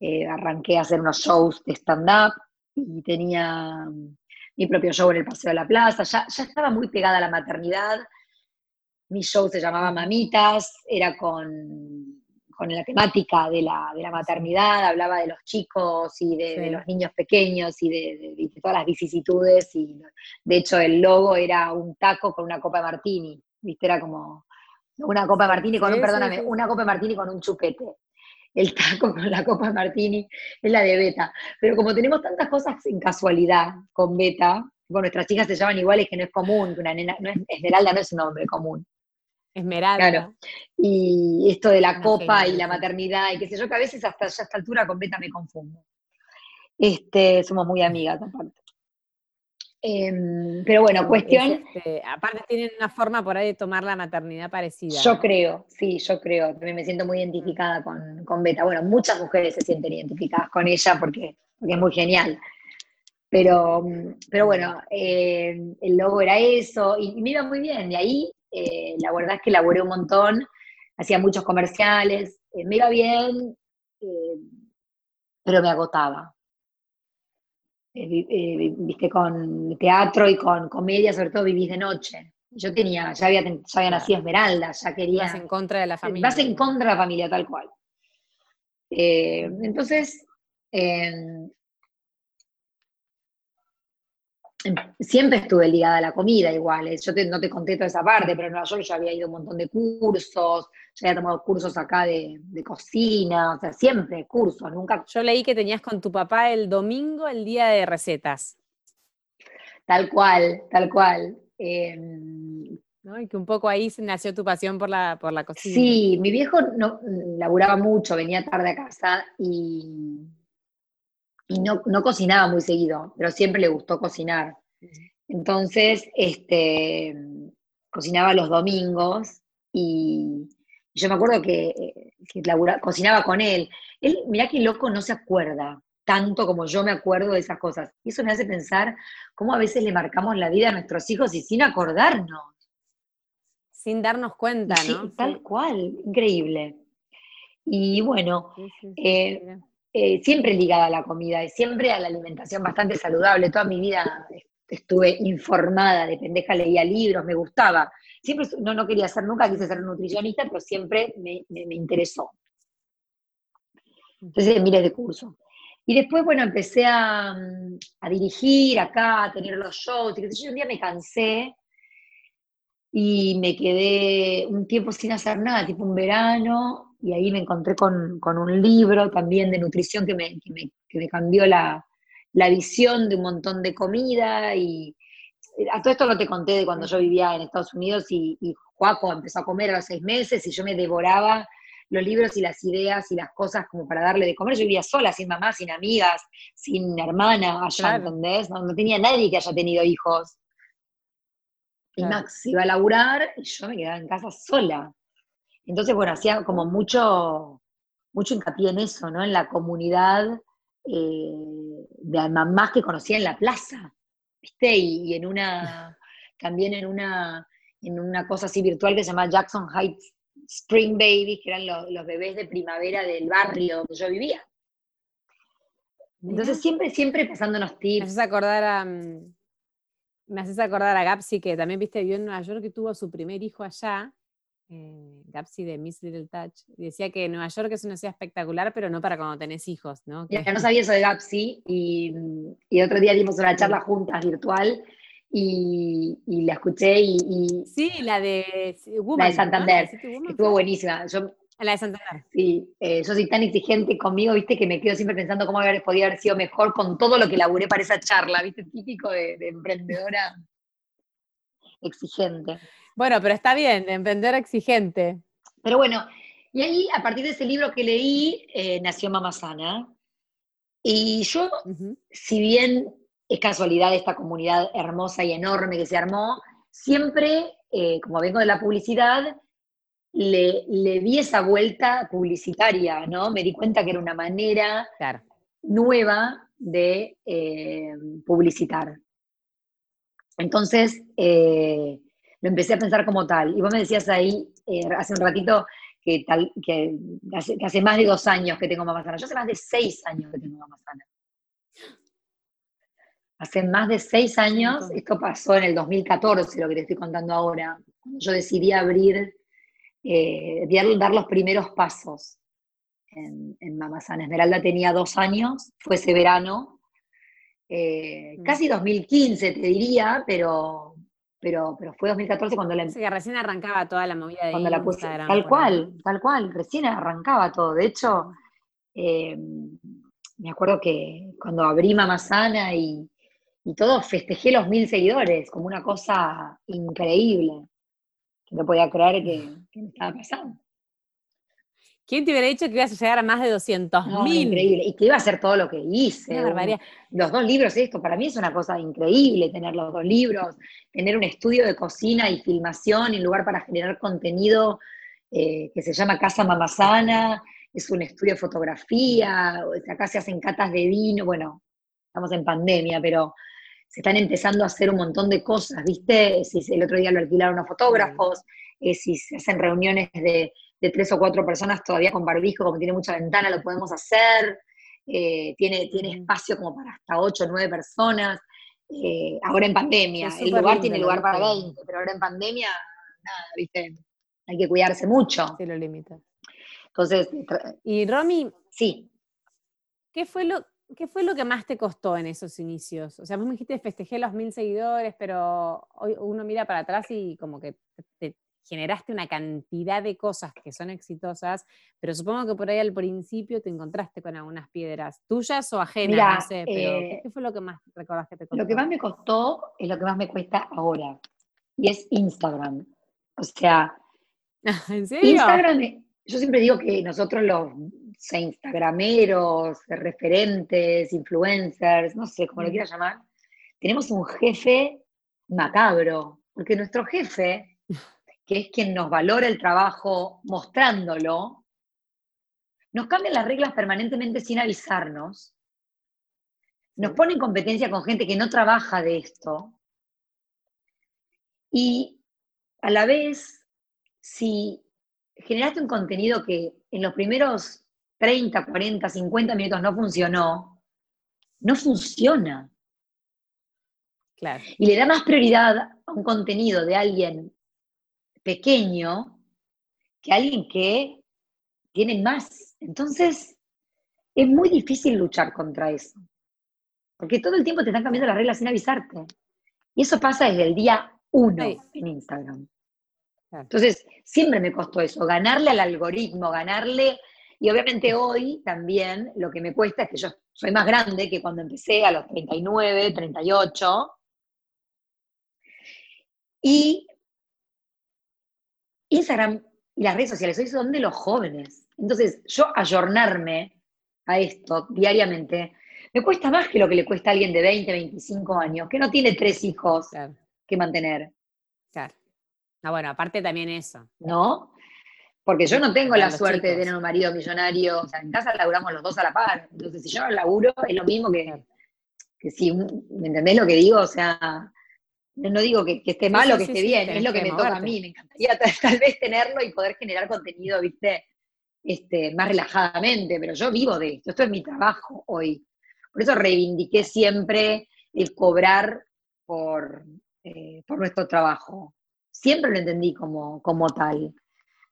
eh, arranqué a hacer unos shows de stand-up y tenía mi propio show en el Paseo de la Plaza. Ya, ya estaba muy pegada a la maternidad. Mi show se llamaba Mamitas, era con con la temática de la, de la, maternidad, hablaba de los chicos y de, los niños pequeños y de, todas las vicisitudes. Y de hecho, el logo era un taco con una copa de martini, ¿viste? Era como una copa de martini con un, perdóname, una copa de martini con un chupete. El taco con la copa martini es la de Beta. Pero como tenemos tantas cosas en casualidad con Beta, bueno, nuestras chicas se llaman iguales, que no es común, que una nena, no es, Esmeralda no es un nombre común. Esmeralda. Claro. Y esto de la copa y la maternidad y qué sé yo, que a veces hasta ya a esta altura con Beta me confundo. Este, somos muy amigas aparte. Em, pero bueno, cuestión. Este, aparte tienen una forma por ahí de tomar la maternidad parecida. Yo creo, sí, yo creo. También me siento muy identificada con, con, Beta. Bueno, muchas mujeres se sienten identificadas con ella porque, es muy genial. Pero, pero bueno, eh, el logo era eso y me iba muy bien. De ahí eh, la verdad es que laboré un montón, hacía muchos comerciales, eh, me iba bien, eh, pero me agotaba. Viste, con teatro y con comedia, sobre todo vivís de noche. Yo tenía, ya había, ya había nacido Esmeralda, ya quería... Vas en contra de la familia. Vas en contra de la familia, tal cual. entonces, siempre estuve ligada a la comida igual. Eh, yo no te conté toda esa parte, pero en Nueva York yo había ido a un montón de cursos, ya había tomado cursos acá de, cocina, o sea, siempre cursos, nunca. Yo leí que tenías con tu papá el domingo el día de recetas. Tal cual, tal cual. Em, y que un poco ahí nació tu pasión por la, por la cocina. Sí, mi viejo no, laburaba mucho, venía tarde a casa y y no, cocinaba muy seguido, pero siempre le gustó cocinar. Entonces, este, cocinaba los domingos y yo me acuerdo que, cocinaba con él. Él, mirá que loco, no se acuerda tanto como yo me acuerdo de esas cosas. Y eso me hace pensar cómo a veces le marcamos la vida a nuestros hijos y sin acordarnos. Sin darnos cuenta, ¿no? tal cual, increíble. Y bueno, eh, eh, siempre ligada a la comida y siempre a la alimentación bastante saludable. Toda mi vida estuve informada, de pendeja leía libros, me gustaba. Siempre, no, no quería ser, nunca quise ser nutricionista, pero siempre me, interesó. Entonces, miles de cursos. Y después, bueno, empecé a, a, dirigir acá, a tener los shows, y yo un día me cansé y me quedé un tiempo sin hacer nada, tipo un verano, y ahí me encontré con, un libro también de nutrición que me, me, cambió la, visión de un montón de comida y a todo esto no te conté de cuando yo vivía en Estados Unidos y, y Juaco empezó a comer a los seis meses y yo me devoraba los libros y las ideas y las cosas como para darle de comer. Yo vivía sola, sin mamá, sin amigas, sin hermana allá, ¿entendés? No, tenía nadie que haya tenido hijos. Y Max iba a laburar y yo me quedaba en casa sola. Entonces, bueno, hacía como mucho, mucho hincapié en eso, ¿no? En la comunidad eh, de mamás que conocía en la plaza, ¿viste? Y, en una, también en una, en una cosa así virtual que se llama Jackson Heights Spring Babies, que eran los, bebés de primavera del barrio donde yo vivía. Entonces siempre, siempre pasándonos tips. Me haces acordar a, mm, me haces acordar a Gapsi, que también viste, vivió en Nueva York, que tuvo su primer hijo allá, eh, Gapsi de Miss Little Touch, decía que Nueva York es una ciudad espectacular, pero no para cuando tenés hijos, ¿no? Ya, no sabía eso de Gapsi y, y, otro día dimos una charla juntas virtual y, la escuché y, Sí, la de La de Santander. Estuvo buenísima. Yo, la de Santander. Sí, eh, yo soy tan exigente conmigo, viste, que me quedo siempre pensando cómo haber, podía haber sido mejor con todo lo que laburé para esa charla, viste, típico de, emprendedora exigente. Bueno, pero está bien, de emprendedora exigente. Pero bueno, y ahí, a partir de ese libro que leí, eh, nació Mamá Sana. Y yo, si bien es casualidad esta comunidad hermosa y enorme que se armó, siempre, eh, como vengo de la publicidad, le, le, di esa vuelta publicitaria, ¿no? Me di cuenta que era una manera nueva de eh, publicitar. Entonces, eh, lo empecé a pensar como tal. Y vos me decías ahí, hace un ratito, que, tal, que hace, que, hace, más de dos años que tengo mamá sana. Yo hace más de seis años que tengo mamá sana. Hace más de seis años, esto pasó en el 2014, lo que te estoy contando ahora, yo decidí abrir, eh, dar los primeros pasos en, en Mamazana. Esmeralda tenía dos años, fue ese verano, eh, mm. casi 2015 te diría, pero, pero, pero fue 2014 cuando la... Sí, que recién arrancaba toda la movida de cuando la puse, Tal cual, tal cual, recién arrancaba todo. De hecho, eh, me acuerdo que cuando abrí Mamazana y y todo festejé los mil seguidores, como una cosa increíble, que no podía creer que, me estaba pasando. ¿Quién te hubiera dicho que ibas a llegar a más de 200 mil? increíble, y que iba a hacer todo lo que hice. los dos libros, esto para mí es una cosa increíble, tener los dos libros, tener un estudio de cocina y filmación en lugar para generar contenido eh, que se llama Casa Mamazana, es un estudio de fotografía, acá se hacen catas de vino, bueno, estamos en pandemia, pero se están empezando a hacer un montón de cosas, ¿viste? Si el otro día lo alquilaron a fotógrafos, eh, si se hacen reuniones de, tres o cuatro personas todavía con barbijo, como tiene mucha ventana, lo podemos hacer. Eh, tiene, tiene espacio como para hasta ocho o nueve personas. Eh, ahora en pandemia, el lugar tiene lugar para 20, pero ahora en pandemia, nada, ¿viste? Hay que cuidarse mucho. Sí, lo limita. Entonces. Y Romy. Sí. ¿Qué fue lo, ¿Qué fue lo que más te costó en esos inicios? O sea, vos me dijiste festejé los mil seguidores, pero hoy uno mira para atrás y como que te generaste una cantidad de cosas que son exitosas, pero supongo que por ahí al principio te encontraste con algunas piedras tuyas o ajenas, no sé, pero ¿qué eh, fue lo que más recordás que te costó? Lo que más me costó es lo que más me cuesta ahora, y es Instagram. O sea, ¿En serio? Instagram, yo siempre digo que nosotros los instagrameros, referentes, influencers, no sé cómo lo quieras llamar, tenemos un jefe macabro, porque nuestro jefe, que es quien nos valora el trabajo mostrándolo, nos cambia las reglas permanentemente sin avisarnos, nos pone en competencia con gente que no trabaja de esto, y a la vez, si generaste un contenido que en los primeros 30, 40, 50 minutos no funcionó, no funciona. Claro. Y le da más prioridad a un contenido de alguien pequeño que alguien que tiene más. Entonces, es muy difícil luchar contra eso. Porque todo el tiempo te están cambiando las reglas sin avisarte. Y eso pasa desde el día uno en Instagram. Entonces, siempre me costó eso, ganarle al algoritmo, ganarle y obviamente hoy también lo que me cuesta es que yo soy más grande que cuando empecé a los 39, 38. Y Instagram y las redes sociales hoy son de los jóvenes. Entonces, yo ayornarme a esto diariamente me cuesta más que lo que le cuesta a alguien de 20, 25 años, que no tiene tres hijos que mantener. Claro. Ah, bueno, aparte también eso. ¿No? Porque yo no tengo la suerte de tener un marido millonario, o sea, en casa laburamos los dos a la par. Entonces, si yo no laburo, es lo mismo que, que si, ¿me entendés lo que digo? O sea, no digo que, esté mal o que esté bien, es lo que, me toca a mí. Me encantaría tal, vez tenerlo y poder generar contenido, viste, este, más relajadamente, pero yo vivo de esto, esto es mi trabajo hoy. Por eso reivindiqué siempre el cobrar por, eh, por nuestro trabajo. Siempre lo entendí como, como tal.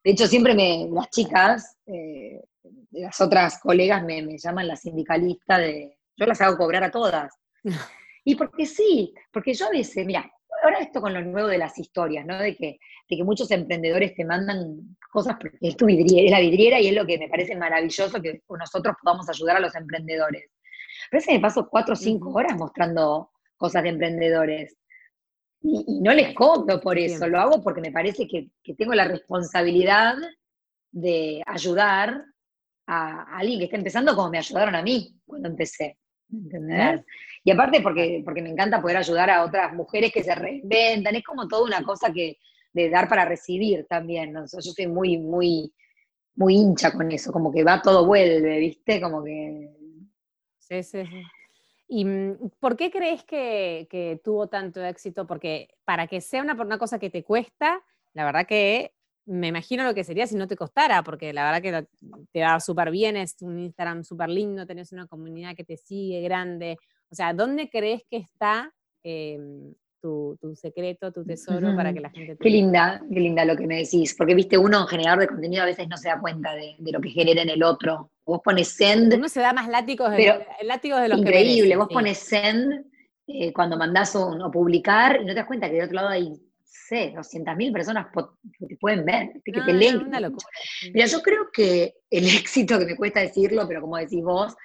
De hecho, siempre me, las chicas, eh, las otras colegas me, llaman la sindicalista de, yo las hago cobrar a todas. Y porque sí, porque yo a veces, mira, ahora esto con lo nuevo de las historias, ¿no? De que, de que muchos emprendedores te mandan cosas porque es tu vidriera, es la vidriera y es lo que me parece maravilloso que nosotros podamos ayudar a los emprendedores. Pero veces me paso cuatro o cinco horas mostrando cosas de emprendedores. Y, no les cobro por eso, lo hago porque me parece que, tengo la responsabilidad de ayudar a, alguien que está empezando como me ayudaron a mí cuando empecé. ¿Entendés? Y aparte porque, porque me encanta poder ayudar a otras mujeres que se reinventan, es como toda una cosa que de dar para recibir también. yo soy muy, muy, muy hincha con eso, como que va todo vuelve, ¿viste? Como que. Sí, sí, sí. ¿Y mm, por qué crees que, tuvo tanto éxito? Porque para que sea una, una cosa que te cuesta, la verdad que me imagino lo que sería si no te costara, porque la verdad que te va súper bien, es un Instagram súper lindo, tenés una comunidad que te sigue grande. O sea, ¿dónde crees que está em, tu, secreto, tu tesoro para que la gente te Qué linda, qué linda lo que me decís, porque viste, uno en generador de contenido a veces no se da cuenta de, lo que genera en el otro. Vos pones send. Uno se da más látigos de, látigos de los increíble, vos pones send eh, cuando mandás un, o publicar y no te das cuenta que de otro lado hay sé, 200.000 personas que te pueden ver, que te leen. Mira, yo creo que el éxito, que me cuesta decirlo, pero como decís vos,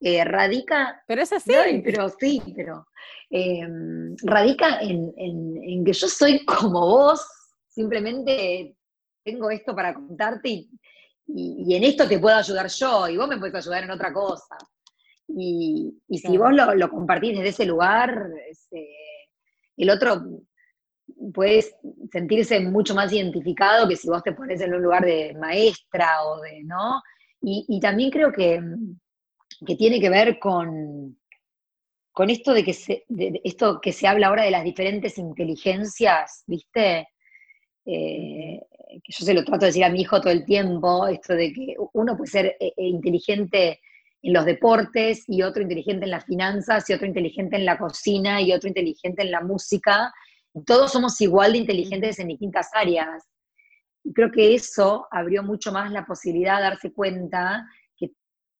eh, radica... Pero es así. pero sí, pero em, radica en, que yo soy como vos, simplemente tengo esto para contarte y, en esto te puedo ayudar yo y vos me puedes ayudar en otra cosa. Y, si vos lo, compartís desde ese lugar, eh, el otro puedes sentirse mucho más identificado que si vos te pones en un lugar de maestra o de, ¿no? Y, también creo que, tiene que ver con, con esto de que se, esto que se habla ahora de las diferentes inteligencias, ¿viste? Eh, que yo se lo trato de decir a mi hijo todo el tiempo, esto de que uno puede ser eh, eh, inteligente en los deportes y otro inteligente en las finanzas y otro inteligente en la cocina y otro inteligente en la música todos somos igual de inteligentes en distintas áreas. Y creo que eso abrió mucho más la posibilidad de darse cuenta que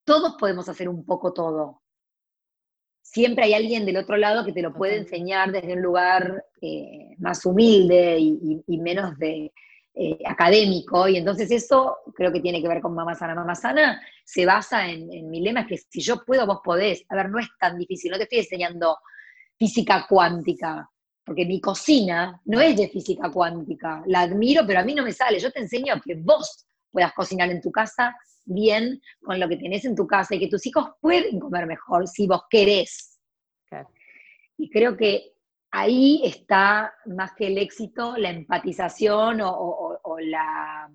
todos podemos hacer un poco todo. Siempre hay alguien del otro lado que te lo puede enseñar desde un lugar eh, más humilde y, menos de, eh, académico, y entonces eso creo que tiene que ver con Mamá Sana. Mamá Sana se basa en, en mi lema, es que si yo puedo, vos podés. A ver, no es tan difícil, no te estoy enseñando física cuántica, porque mi cocina no es de física cuántica, la admiro, pero a mí no me sale. Yo te enseño que vos puedas cocinar en tu casa bien con lo que tenés en tu casa y que tus hijos pueden comer mejor si vos querés. Y creo que ahí está más que el éxito, la empatización o, la,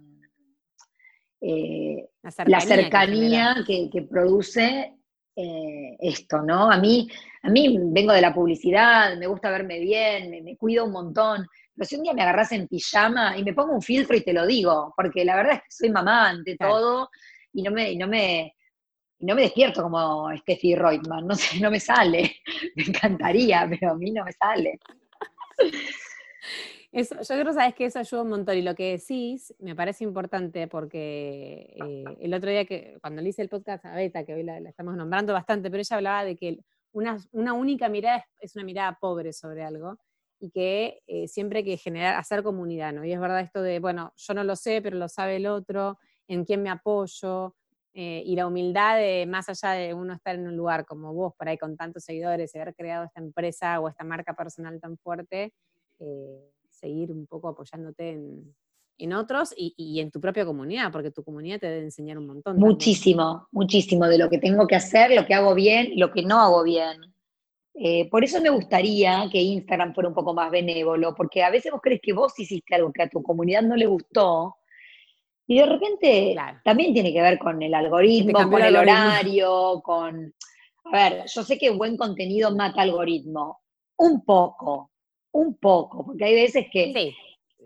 eh, la cercanía, que, produce eh, esto, ¿no? A mí, a mí vengo de la publicidad, me gusta verme bien, me, cuido un montón, pero si un día me agarras en pijama y me pongo un filtro y te lo digo, porque la verdad es que soy mamá ante todo y no me, no me, no me despierto como Steffi Reutemann, no sé, no me sale. Me encantaría, pero a mí no me sale. Eso, yo creo, sabes que eso ayuda un montón. Y lo que decís me parece importante porque eh, el otro día que cuando le hice el podcast a Beta, que hoy la, estamos nombrando bastante, pero ella hablaba de que una, única mirada es, una mirada pobre sobre algo y que eh, siempre hay que generar, hacer comunidad, ¿no? Y es verdad esto de, bueno, yo no lo sé, pero lo sabe el otro, en quién me apoyo, eh, y la humildad de, más allá de uno estar en un lugar como vos, por ahí con tantos seguidores, y haber creado esta empresa o esta marca personal tan fuerte, seguir un poco apoyándote en, otros y, en tu propia comunidad, porque tu comunidad te debe enseñar un montón. Muchísimo, muchísimo de lo que tengo que hacer, lo que hago bien y lo que no hago bien. Eh, por eso me gustaría que Instagram fuera un poco más benévolo, porque a veces vos crees que vos hiciste algo que a tu comunidad no le gustó, y de repente también tiene que ver con el algoritmo, con el, horario, con... A ver, yo sé que buen contenido mata algoritmo, un poco, un poco, porque hay veces que... Sí.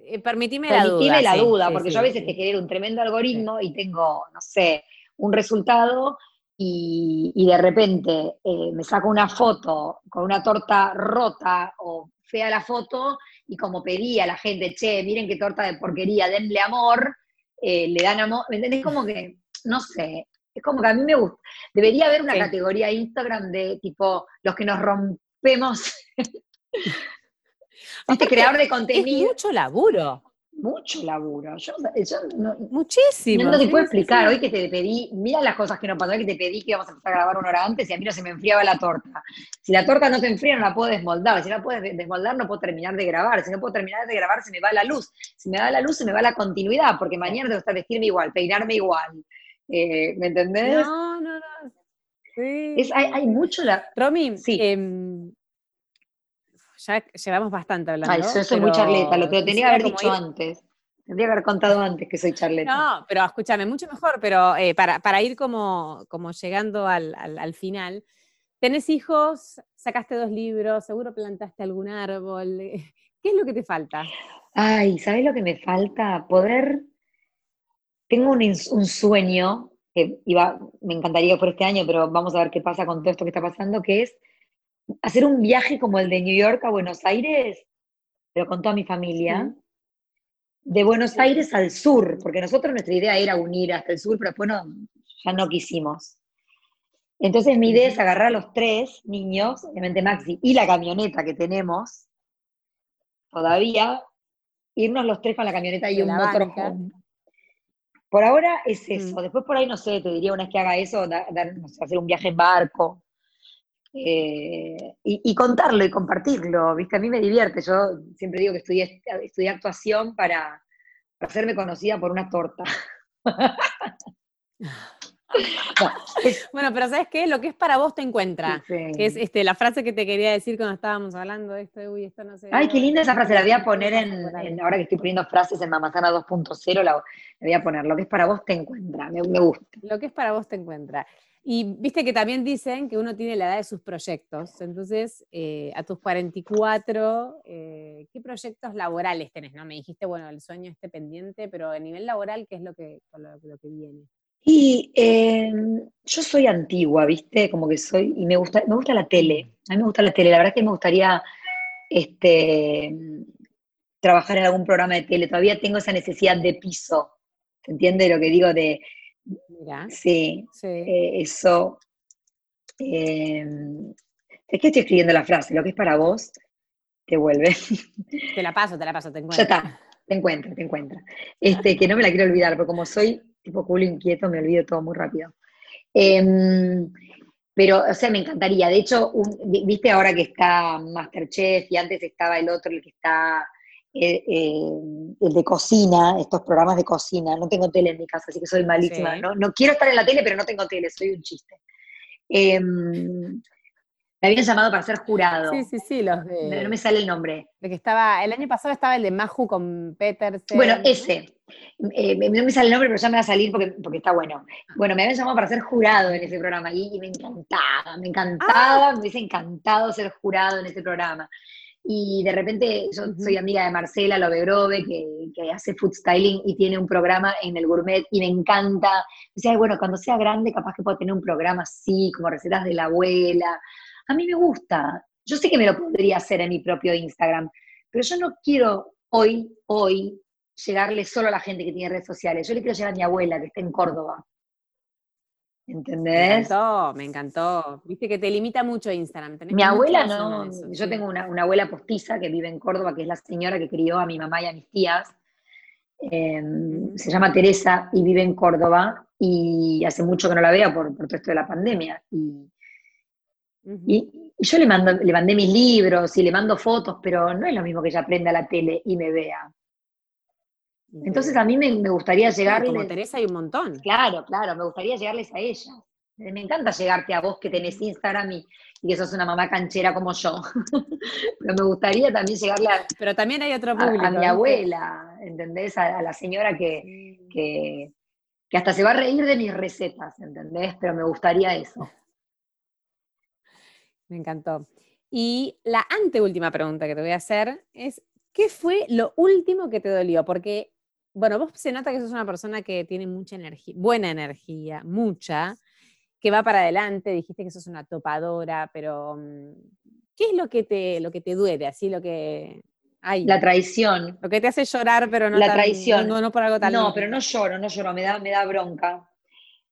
Eh, permitime la duda. la duda, porque yo a veces te quiero un tremendo algoritmo y tengo, no sé, un resultado y, de repente eh, me saco una foto con una torta rota o fea la foto y como pedí a la gente, che, miren qué torta de porquería, denle amor, eh, le dan amor, ¿me entendés? Como que, no sé, es como que a mí me gusta. Debería haber una categoría Instagram de tipo los que nos rompemos. este creador de contenido. Es mucho laburo mucho laburo. Yo, Muchísimo. No te puedo explicar. Hoy que te pedí, mira las cosas que no pasó, que te pedí que íbamos a empezar a grabar una hora antes y a mí no se me enfriaba la torta. Si la torta no se enfría, no la puedo desmoldar. Si no la puedo desmoldar, no puedo terminar de grabar. Si no puedo terminar de grabar, se me va la luz. Si me va la luz, se me va la continuidad, porque mañana que estar vestirme igual, peinarme igual. Eh, ¿Me entendés? No, no, no. Sí. hay, mucho la. Romy, sí. Em, ya llevamos bastante hablando. Ay, yo soy muy charleta, lo, que tenía que haber dicho antes. Tendría que haber contado antes que soy charleta. No, pero escúchame, mucho mejor, pero eh, para, ir como, como llegando al, final, tenés hijos, sacaste dos libros, seguro plantaste algún árbol. ¿Qué es lo que te falta? Ay, ¿sabes lo que me falta? Poder. Tengo un, un sueño que iba, me encantaría por este año, pero vamos a ver qué pasa con todo esto que está pasando, que es hacer un viaje como el de New York a Buenos Aires, pero con toda mi familia, de Buenos Aires al sur, porque nosotros nuestra idea era unir hasta el sur, pero después ya no quisimos. Entonces mi idea es agarrar a los tres niños, obviamente Maxi, y la camioneta que tenemos todavía, irnos los tres con la camioneta y un motorhome. Por ahora es eso. Después por ahí, no sé, te diría una vez que haga eso, hacer un viaje en barco, eh, y, contarlo y compartirlo, ¿viste? A mí me divierte, yo siempre digo que estudié, estudié actuación para, hacerme conocida por una torta. Bueno, pero ¿sabes qué? Lo que es para vos te encuentra. Que es este, la frase que te quería decir cuando estábamos hablando de esto, uy, esto no sé. Ay, qué linda esa frase, la voy a poner en, ahora que estoy poniendo frases en Mamazana 2.0, la, voy a poner, lo que es para vos te encuentra, me, me gusta. Lo que es para vos te encuentra. Y viste que también dicen que uno tiene la edad de sus proyectos. Entonces, eh, a tus 44, eh, ¿qué proyectos laborales tenés? ¿no? Me dijiste, bueno, el sueño esté pendiente, pero a nivel laboral, ¿qué es lo que, lo, que viene? Y em, yo soy antigua, ¿viste? Como que soy, y me gusta, me gusta la tele. A mí me gusta la tele. La verdad es que me gustaría este, trabajar en algún programa de tele. Todavía tengo esa necesidad de piso. ¿Se entiende lo que digo? De, Sí, eh, eso. Em, es que estoy escribiendo la frase, lo que es para vos, te vuelve. Te la paso, te la paso, te encuentro. Ya está, te encuentra, te encuentra. Este, que no me la quiero olvidar, porque como soy tipo culo inquieto, me olvido todo muy rápido. Em, pero, o sea, me encantaría. De hecho, viste ahora que está Masterchef y antes estaba el otro, el que está eh, eh, el de cocina, estos programas de cocina. No tengo tele en mi casa, así que soy malísima. ¿no? no quiero estar en la tele, pero no tengo tele, soy un chiste. Em, me habían llamado para ser jurado. Sí, sí, sí, los de. No me sale el nombre. De que estaba, el año pasado estaba el de Maju con Petersen. Bueno, ese. Eh, no me sale el nombre, pero ya me va a salir porque, porque está bueno. Bueno, me habían llamado para ser jurado en ese programa y, me encantaba, me encantaba, ah. me hubiese encantado ser jurado en ese programa. Y de repente yo soy amiga de Marcela Lovegrove, que, que hace food styling y tiene un programa en el gourmet y me encanta. Decía, bueno, cuando sea grande capaz que puedo tener un programa así, como recetas de la abuela. A mí me gusta. Yo sé que me lo podría hacer en mi propio Instagram, pero yo no quiero hoy, hoy, llegarle solo a la gente que tiene redes sociales. Yo le quiero llegar a mi abuela, que está en Córdoba. ¿Entendés? Me encantó, me encantó. Viste que te limita mucho Instagram. mi abuela no, yo tengo una, abuela postiza que vive en Córdoba, que es la señora que crió a mi mamá y a mis tías. Em, se llama Teresa y vive en Córdoba y hace mucho que no la veo por, por todo esto de la pandemia. Y, y, yo le, mando, le mandé mis libros y le mando fotos, pero no es lo mismo que ella aprenda la tele y me vea. Entonces a mí me, gustaría llegarles. Como Teresa hay un montón. Claro, claro, me gustaría llegarles a ella. Me encanta llegarte a vos que tenés Instagram y, que sos una mamá canchera como yo. Pero me gustaría también llegarle a. Pero también hay otro público. A, mi abuela, ¿entendés? A, la señora que, que, que hasta se va a reír de mis recetas, ¿entendés? Pero me gustaría eso. Me encantó. Y la anteúltima pregunta que te voy a hacer es, ¿qué fue lo último que te dolió? Porque bueno, vos se nota que sos una persona que tiene mucha energía, buena energía, mucha, que va para adelante, dijiste que sos una topadora, pero mm, ¿qué es lo que te, lo que te duele, así lo que hay? La traición. Lo que te hace llorar, pero no La traición. No, no, por algo tal. No, pero no lloro, no lloro, me da, me da bronca.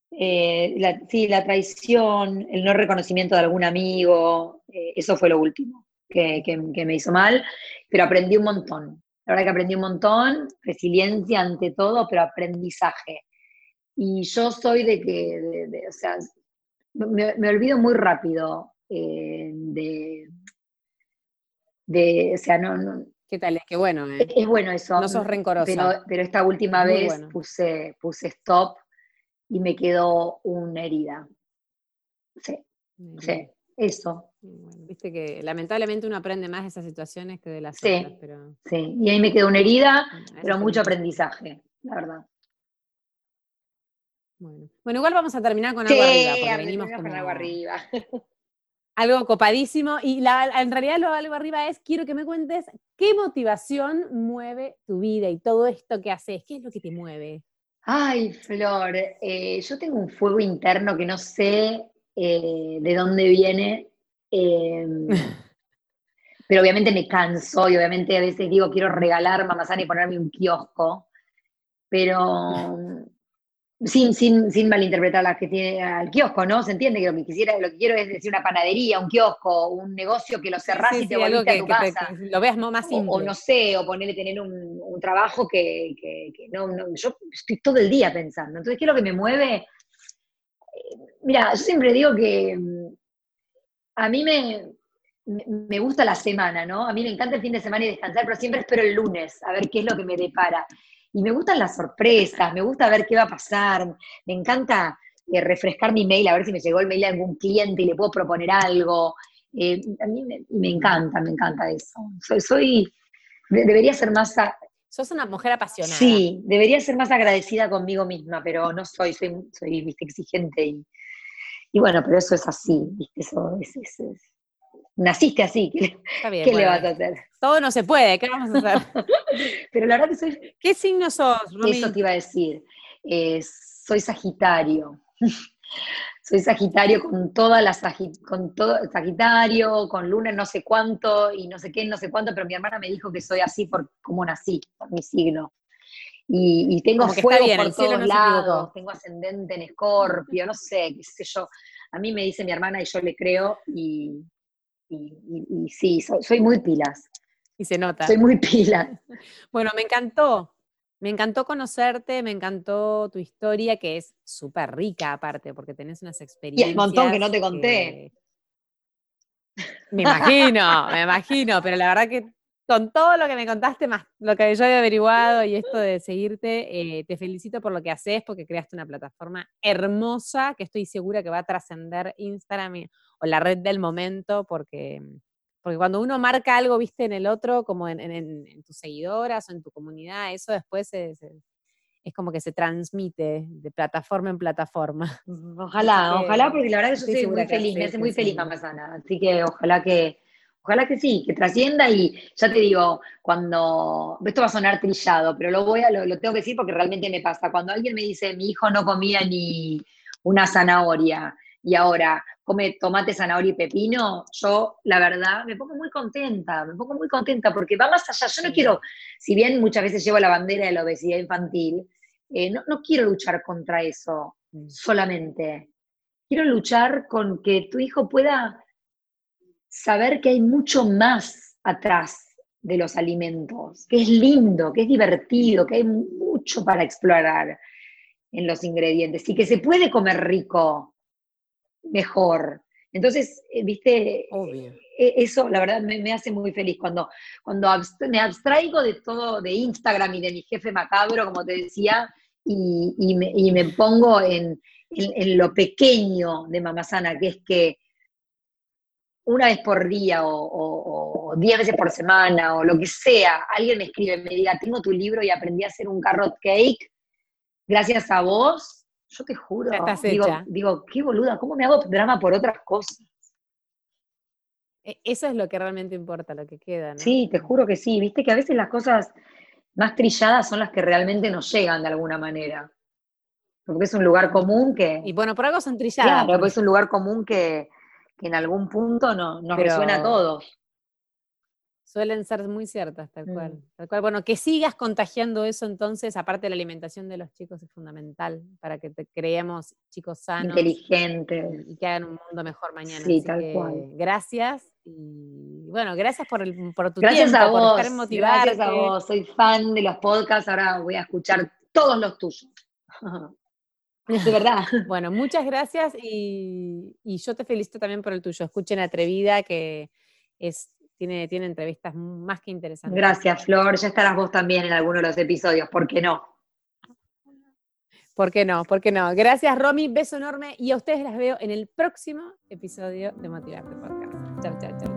Eh, la, sí, la traición, el no reconocimiento de algún amigo, eh, eso fue lo último que, me hizo mal, pero aprendí un montón. La verdad que aprendí un montón, resiliencia ante todo, pero aprendizaje. Y yo soy de que, o sea, me, olvido muy rápido eh, de, de, o sea, no, ¿Qué tal? Es que bueno. Es bueno eso. No sos rencorosa. Pero, pero esta última vez puse, puse stop y me quedó una herida. Sí, sí, eso. Viste que lamentablemente uno aprende más de esas situaciones que de las sí, otras. Pero... Sí, y ahí me quedó una herida, pero mucho aprendizaje, la verdad. Bueno. bueno, igual vamos a terminar con algo arriba, porque venimos con algo arriba. algo copadísimo. Y la, en realidad lo algo arriba es, quiero que me cuentes qué motivación mueve tu vida y todo esto que haces. ¿Qué es lo que te mueve? Ay, Flor, eh, yo tengo un fuego interno que no sé eh, de dónde viene, em, pero obviamente me canso y obviamente a veces digo quiero regalar mamazana y ponerme un kiosco, pero sin, sin, sin malinterpretar la que tiene al kiosco, ¿no? Se entiende que lo que quisiera, lo que quiero es decir una panadería, un kiosco, un negocio que lo cerrás y te volviste a tu casa. lo veas más simple. O, no sé, o ponerle tener un, trabajo que, no, yo estoy todo el día pensando. Entonces, ¿qué es lo que me mueve? Eh, mira, yo siempre digo que mm, a mí me, me gusta la semana, ¿no? A mí me encanta el fin de semana y descansar, pero siempre espero el lunes a ver qué es lo que me depara. Y me gustan las sorpresas, me gusta ver qué va a pasar, me encanta eh, refrescar mi mail, a ver si me llegó el mail de algún cliente y le puedo proponer algo. Eh, a mí me, encanta, me encanta eso. Soy, soy debería ser más... Sos una mujer apasionada. Sí, debería ser más agradecida conmigo misma, pero no soy, soy, soy exigente y, y, bueno, pero eso es así, ¿viste? Eso es, es, naciste así, ¿qué, le vas a hacer? Todo no se puede, ¿qué vamos a hacer? Pero la verdad que soy... ¿Qué signo sos, Eso te iba a decir. Eh, soy Sagitario. soy Sagitario con toda la con todo Sagitario, con Luna no sé cuánto y no sé qué, no sé cuánto, pero mi hermana me dijo que soy así por cómo nací, por mi signo. Y, tengo fuego por todos lados, tengo ascendente en Escorpio, no sé, qué sé yo. A mí me dice mi hermana y yo le creo y, y, sí, soy, muy pilas. Y se nota. Soy muy pilas. bueno, me encantó. Me encantó conocerte, me encantó tu historia, que es súper rica aparte, porque tenés unas experiencias. Y el montón que no te conté. Me imagino, me imagino, pero la verdad que con todo lo que me contaste, más lo que yo he averiguado y esto de seguirte, eh, te felicito por lo que haces, porque creaste una plataforma hermosa que estoy segura que va a trascender Instagram o la red del momento, porque, porque cuando uno marca algo, viste, en el otro, como en, tus seguidoras o en tu comunidad, eso después es como que se transmite de plataforma en plataforma. Ojalá, ojalá, porque la verdad que yo soy muy feliz, me hace muy feliz Mamá Sana, así que ojalá que Ojalá que sí, que trascienda y ya te digo, cuando, esto va a sonar trillado, pero lo voy a, lo, tengo que decir porque realmente me pasa. Cuando alguien me dice, mi hijo no comía ni una zanahoria y ahora come tomate, zanahoria y pepino, yo la verdad me pongo muy contenta, me pongo muy contenta porque va más allá. Yo no quiero, si bien muchas veces llevo la bandera de la obesidad infantil, eh, no, no quiero luchar contra eso mm. solamente. Quiero luchar con que tu hijo pueda saber que hay mucho más atrás de los alimentos, que es lindo, que es divertido, que hay mucho para explorar en los ingredientes y que se puede comer rico mejor. Entonces, eh, viste, eh, eso la verdad me, hace muy feliz cuando, cuando me abstraigo de todo, de Instagram y de mi jefe macabro, como te decía, y, me, pongo en, en, lo pequeño de Mamasana, que es que una vez por día o, diez veces por semana o lo que sea, alguien me escribe y me diga, tengo tu libro y aprendí a hacer un carrot cake, gracias a vos, yo te juro, digo, digo, qué boluda, ¿cómo me hago drama por otras cosas? E, eso es lo que realmente importa, lo que queda, ¿no? Sí, te juro que sí, viste que a veces las cosas más trilladas son las que realmente nos llegan de alguna manera. Porque es un lugar común que... Y bueno, por algo son trilladas. Claro, porque es un lugar común que, que en algún punto no, nos resuena a todos. Suelen ser muy ciertas, tal cual, mm. tal cual. Bueno, que sigas contagiando eso entonces, aparte de la alimentación de los chicos, es fundamental para que te creemos chicos sanos. Inteligentes. Y, que hagan un mundo mejor mañana. Sí, tal cual. Gracias. Y bueno, gracias por, el, por tu gracias tiempo, a vos, por estar motivada. Gracias a vos, soy fan de los podcasts, ahora voy a escuchar todos los tuyos. De verdad. bueno, muchas gracias y, y yo te felicito también por el tuyo. Escuchen Atrevida, que es tiene, tiene entrevistas más que interesantes. Gracias, Flor. Ya estarás vos también en alguno de los episodios, ¿por qué no? ¿Por qué no? ¿Por qué no? Gracias, Romy. Beso enorme y a ustedes las veo en el próximo episodio de Motivarte Podcast. Chao, chao, chao.